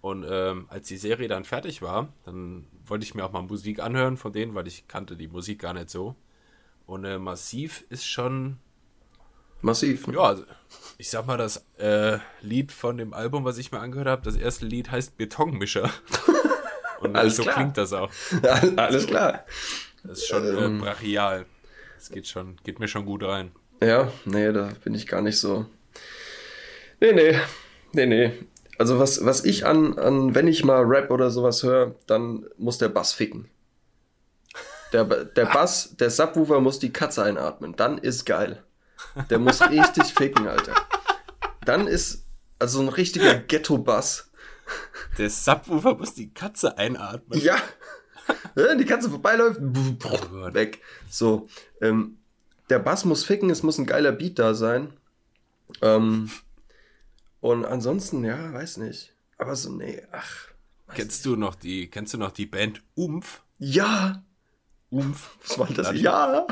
Und ähm, als die Serie dann fertig war, dann wollte ich mir auch mal Musik anhören von denen, weil ich kannte die Musik gar nicht so. Und äh, Massiv ist schon Massiv. ne? ja, also, ich sag mal, das äh, Lied von dem Album, was ich mir angehört habe, das erste Lied heißt Betonmischer. Und Alles so klar. klingt das auch. Alles klar. Das ist schon Ähm. äh, brachial. Das geht schon, geht mir schon gut rein. Ja, nee, da bin ich gar nicht so. Nee, nee. Nee, nee. Also was, was ich an, an, wenn ich mal Rap oder sowas höre, dann muss der Bass ficken. Der, der Bass, der Subwoofer muss die Katze einatmen. Dann ist geil. Der muss richtig ficken, Alter. Dann ist, also ein richtiger Ghetto-Bass. Der Subwoofer muss die Katze einatmen. Ja. Die Katze vorbeiläuft, weg. So, ähm, der Bass muss ficken, es muss ein geiler Beat da sein. Ähm, und ansonsten, ja, weiß nicht. Aber so, nee, ach. Kennst du noch die, kennst du noch die Band Umf? nicht. Ja! Umf. Was war das? Ja!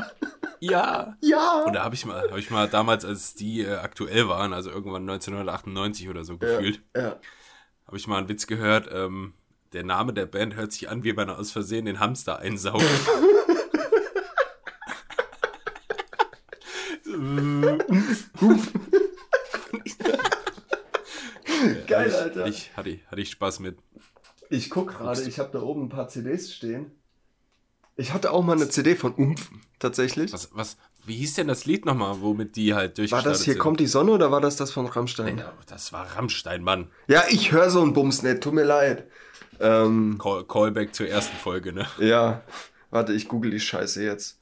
Ja. Ja! Und da habe ich mal, habe ich mal damals, als die äh, aktuell waren, also irgendwann 1998 oder so gefühlt, Ja. habe ich mal einen Witz gehört. Ähm, der Name der Band hört sich an, wie wenn er aus Versehen den Hamster einsaugt. Geil, Alter. Ich, hatte, ich, hatte ich Spaß mit. Ich guck gerade, ich habe da oben ein paar CDs stehen. Ich hatte auch mal eine CD von Umf, tatsächlich. Was, was, wie hieß denn das Lied nochmal, womit die halt War durchgestartet das Hier sind? kommt die Sonne oder war das das von Rammstein? Ja, das war Rammstein, Mann. Ja, ich höre so einen Bums nicht, tut mir leid. Ähm, Call, Callback zur ersten Folge, ne? ja, warte, ich google die Scheiße jetzt.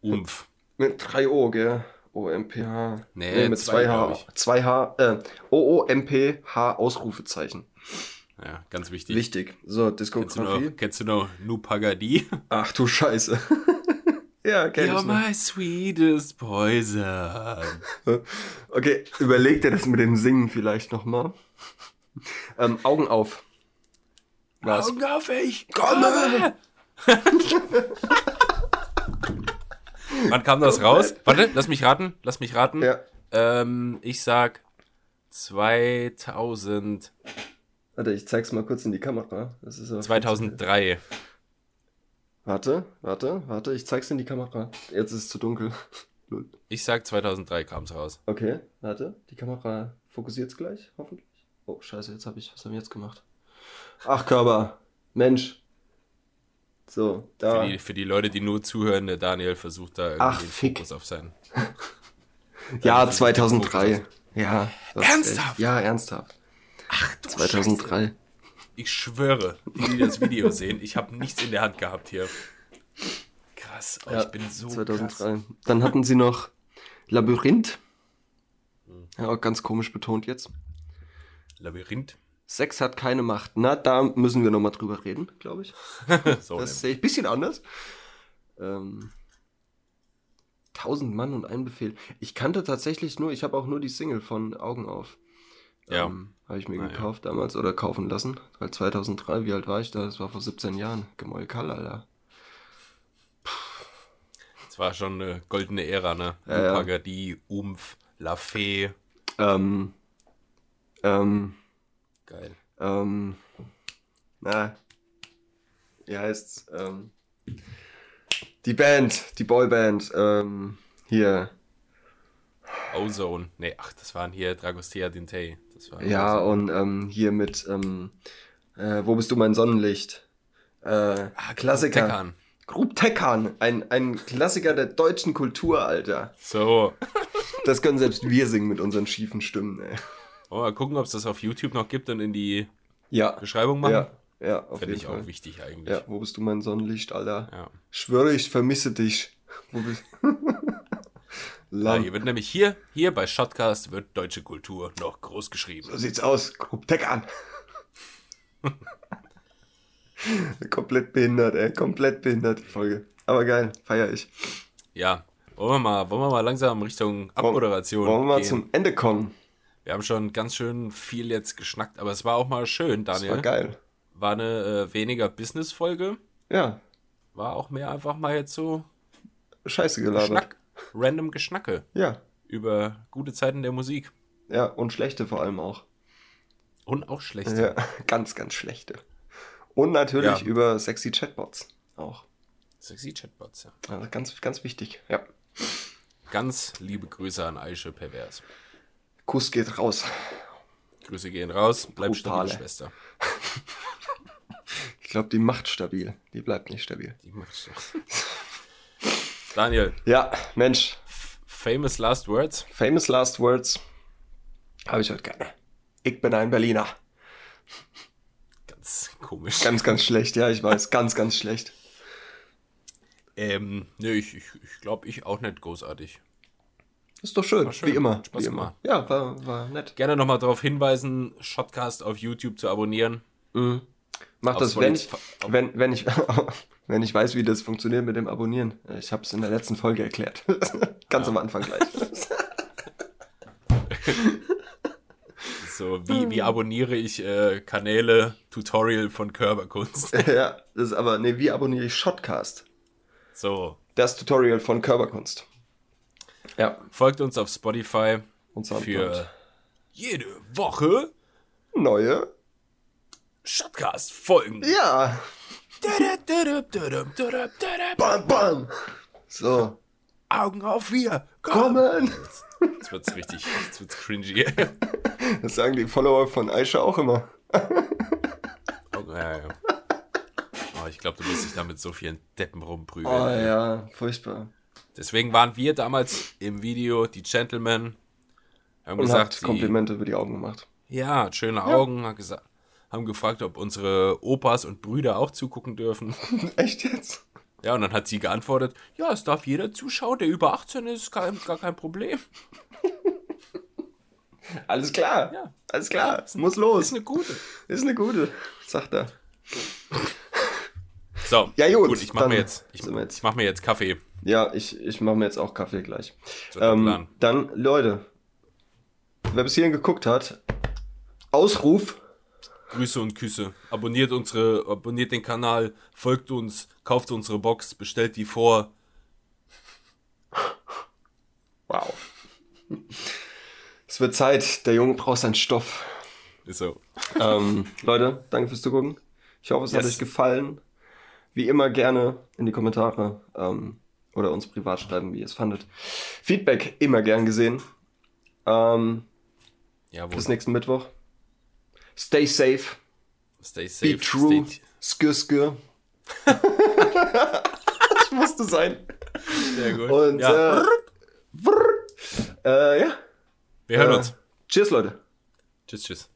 Umf. Mit 3 O, gell? O-M-P-H. Nee, mit zwei, 2 H. glaub ich. 2 H, äh, O-O-M-P-H Ausrufezeichen. Ja, ganz wichtig. Wichtig. So, Kennst du Diskografie. noch, kennst du noch Nu Pagadi? Ach du Scheiße. Ja, kenn You're ich noch. my sweetest poison. Okay, überleg dir das mit dem Singen vielleicht nochmal. Ähm, Augen auf. Was? Augen auf, ich Komme! Wann kam das raus? Warte, lass mich raten. Lass mich raten. Ja. Ähm, ich sag 2000, Warte, ich zeig's mal kurz in die Kamera. Das ist aber 2003. Warte, warte, warte, ich zeig's in die Kamera. Jetzt ist es zu dunkel. Ich sag 2003 kam es raus. Okay, warte, die Kamera fokussiert's gleich, hoffentlich. Oh, scheiße, jetzt habe ich, was haben wir jetzt gemacht? Ach, Körper, Mensch. So, da. Für, die, für die Leute, die nur zuhören, der Daniel versucht da irgendwie Ach, den fick. Fokus auf sein. Ja, versucht den 2003. Fokus Ja. das- Ernsthaft? Ja, ernsthaft. Ach, du 2003. Ich schwöre, die, die das Video sehen, ich habe nichts in der Hand gehabt hier. Krass, oh, Ja, ich bin so 2003. krass. Dann hatten sie noch Labyrinth. Hm. Ja, auch ganz komisch betont jetzt. Labyrinth. Sex hat keine Macht. Na, da müssen wir nochmal drüber reden, glaube ich. So, Das sehe ich ein bisschen anders. Ähm, Tausend Mann und ein Befehl. Ich kannte tatsächlich nur, ich habe auch nur die Single von Augen auf. Ja. Ähm, habe ich mir Na ja. gekauft damals oder kaufen lassen. Weil 2003, wie alt war ich da? Das war vor 17 Jahren. Gemäukal, Alter. Es war schon eine goldene Ära, ne? Ja, ja. Pagadi, Umf, La Fee. Ähm, ähm, Geil. ähm, na, wie heißt's? Ähm, die Band, die Boyband, ähm, hier. Ozone. Nee, ach, das waren hier Dragostea Dintei. Ja, und ähm, hier mit, ähm, äh, wo bist du mein Sonnenlicht? Äh, Ah, Klassiker. Grub Tekan, ein, ein Klassiker der deutschen Kultur, Alter. So. Das können selbst wir singen mit unseren schiefen Stimmen, ey. Wir mal gucken, ob es das auf YouTube noch gibt und in die Ja, Beschreibung machen? ja, ja, auf Fände jeden ich Fall. auch wichtig eigentlich. Ja, wo bist du mein Sonnenlicht, Alter? Ja. Schwöre, ich vermisse dich. Wo bist Ja, Lamm. hier wird nämlich hier, hier bei Shotcast wird deutsche Kultur noch groß geschrieben. So sieht's aus. Grub Tekan. Komplett behindert, ey. Komplett behindert, die Folge. Aber geil, feier ich. Ja, wollen wir mal, wollen wir mal langsam Richtung Abmoderation Wollen wir mal gehen? zum Ende kommen? Wir haben schon ganz schön viel jetzt geschnackt, aber es war auch mal schön, Das Daniel. war geil. War eine äh, weniger Business-Folge. Ja, War auch mehr einfach mal jetzt so scheiße gelabert. Schnack, random Geschnacke Ja, über gute Zeiten der Musik. ja, und schlechte vor allem auch. Und auch schlechte. Ja, ganz, ganz schlechte. Und natürlich Ja. über sexy Chatbots auch. Sexy Chatbots, ja. Also ganz, ganz wichtig. Ja. Ganz liebe Grüße an Aische Pervers. Kuss geht raus. Grüße gehen raus. Bleib Brutale. stabil, Schwester. Ich glaube, die macht stabil. Die bleibt nicht stabil. Die magst du. Daniel, Ja, Mensch. famous last words. Famous Last Words habe ich heute keine. Ich bin ein Berliner. Ganz komisch. Ganz, ganz schlecht. Ja, ich weiß. Ganz, ganz schlecht. ähm, nee, ich, ich, ich glaube, ich auch nicht großartig. Ist doch schön. schön. Wie immer. Spaß wie immer. Ja, war, war nett. Gerne nochmal darauf hinweisen, Shotcast auf YouTube zu abonnieren. Mhm. Mach das, wenn, Spotify- wenn, wenn, ich, wenn ich weiß, wie das funktioniert mit dem Abonnieren. Ich habe es in der letzten Folge erklärt. Ganz am Anfang gleich. So, wie, wie abonniere ich äh, Kanäle, Tutorial von Körperkunst. ja, das ist aber, nee, wie abonniere ich Shotcast? So, Das Tutorial von Körperkunst. Ja, folgt uns auf Spotify und für jede Woche neue. Shotcast-Folgen. Ja, bam, bam. So, Augen auf wir. Komm. kommen. Jetzt wird's richtig, jetzt wird's cringy. Das sagen die Follower von Aisha auch immer. Oh, ja, ja. Oh, ich glaube, du musst dich da mit so vielen Deppen rumprügeln. Oh ja, furchtbar. Deswegen waren wir damals im Video die Gentlemen. Haben Und gesagt, hat sie, Komplimente über die Augen gemacht. ja, schöne Augen, hat gesagt, haben gefragt, ob unsere Opas und Brüder auch zugucken dürfen. Echt jetzt? Ja, und dann hat sie geantwortet, ja, es darf jeder zuschauen, der über 18 ist, kein, gar kein Problem. Alles klar. Ja. Alles klar. ist Muss Ist los. eine gute. Ist eine gute, sagt er. So, Ja, gut, ich mache mir, jetzt- ich, jetzt- ich mach mir jetzt Kaffee. Ja, ich, ich mache mir jetzt auch Kaffee gleich. So Ähm, dann, Leute, wer bis hierhin geguckt hat, Ausruf. Grüße und Küsse. Abonniert unsere, abonniert den Kanal, folgt uns, kauft unsere Box, bestellt die vor. Wow. Es wird Zeit, der Junge braucht seinen Stoff. Ist so. ähm, Leute, danke fürs Zugucken. Ich hoffe, es hat Yes. euch gefallen. Wie immer gerne in die Kommentare ähm, oder uns privat schreiben, wie ihr es fandet. Feedback immer gern gesehen. Ähm, Jawohl. bis nächsten Mittwoch. Stay safe. Stay safe. Be true. Skür, skür. das musste sein. Sehr gut. Und ja. äh, brrr, äh, ja. wir hören äh, uns. Cheers, Leute. Tschüss, tschüss.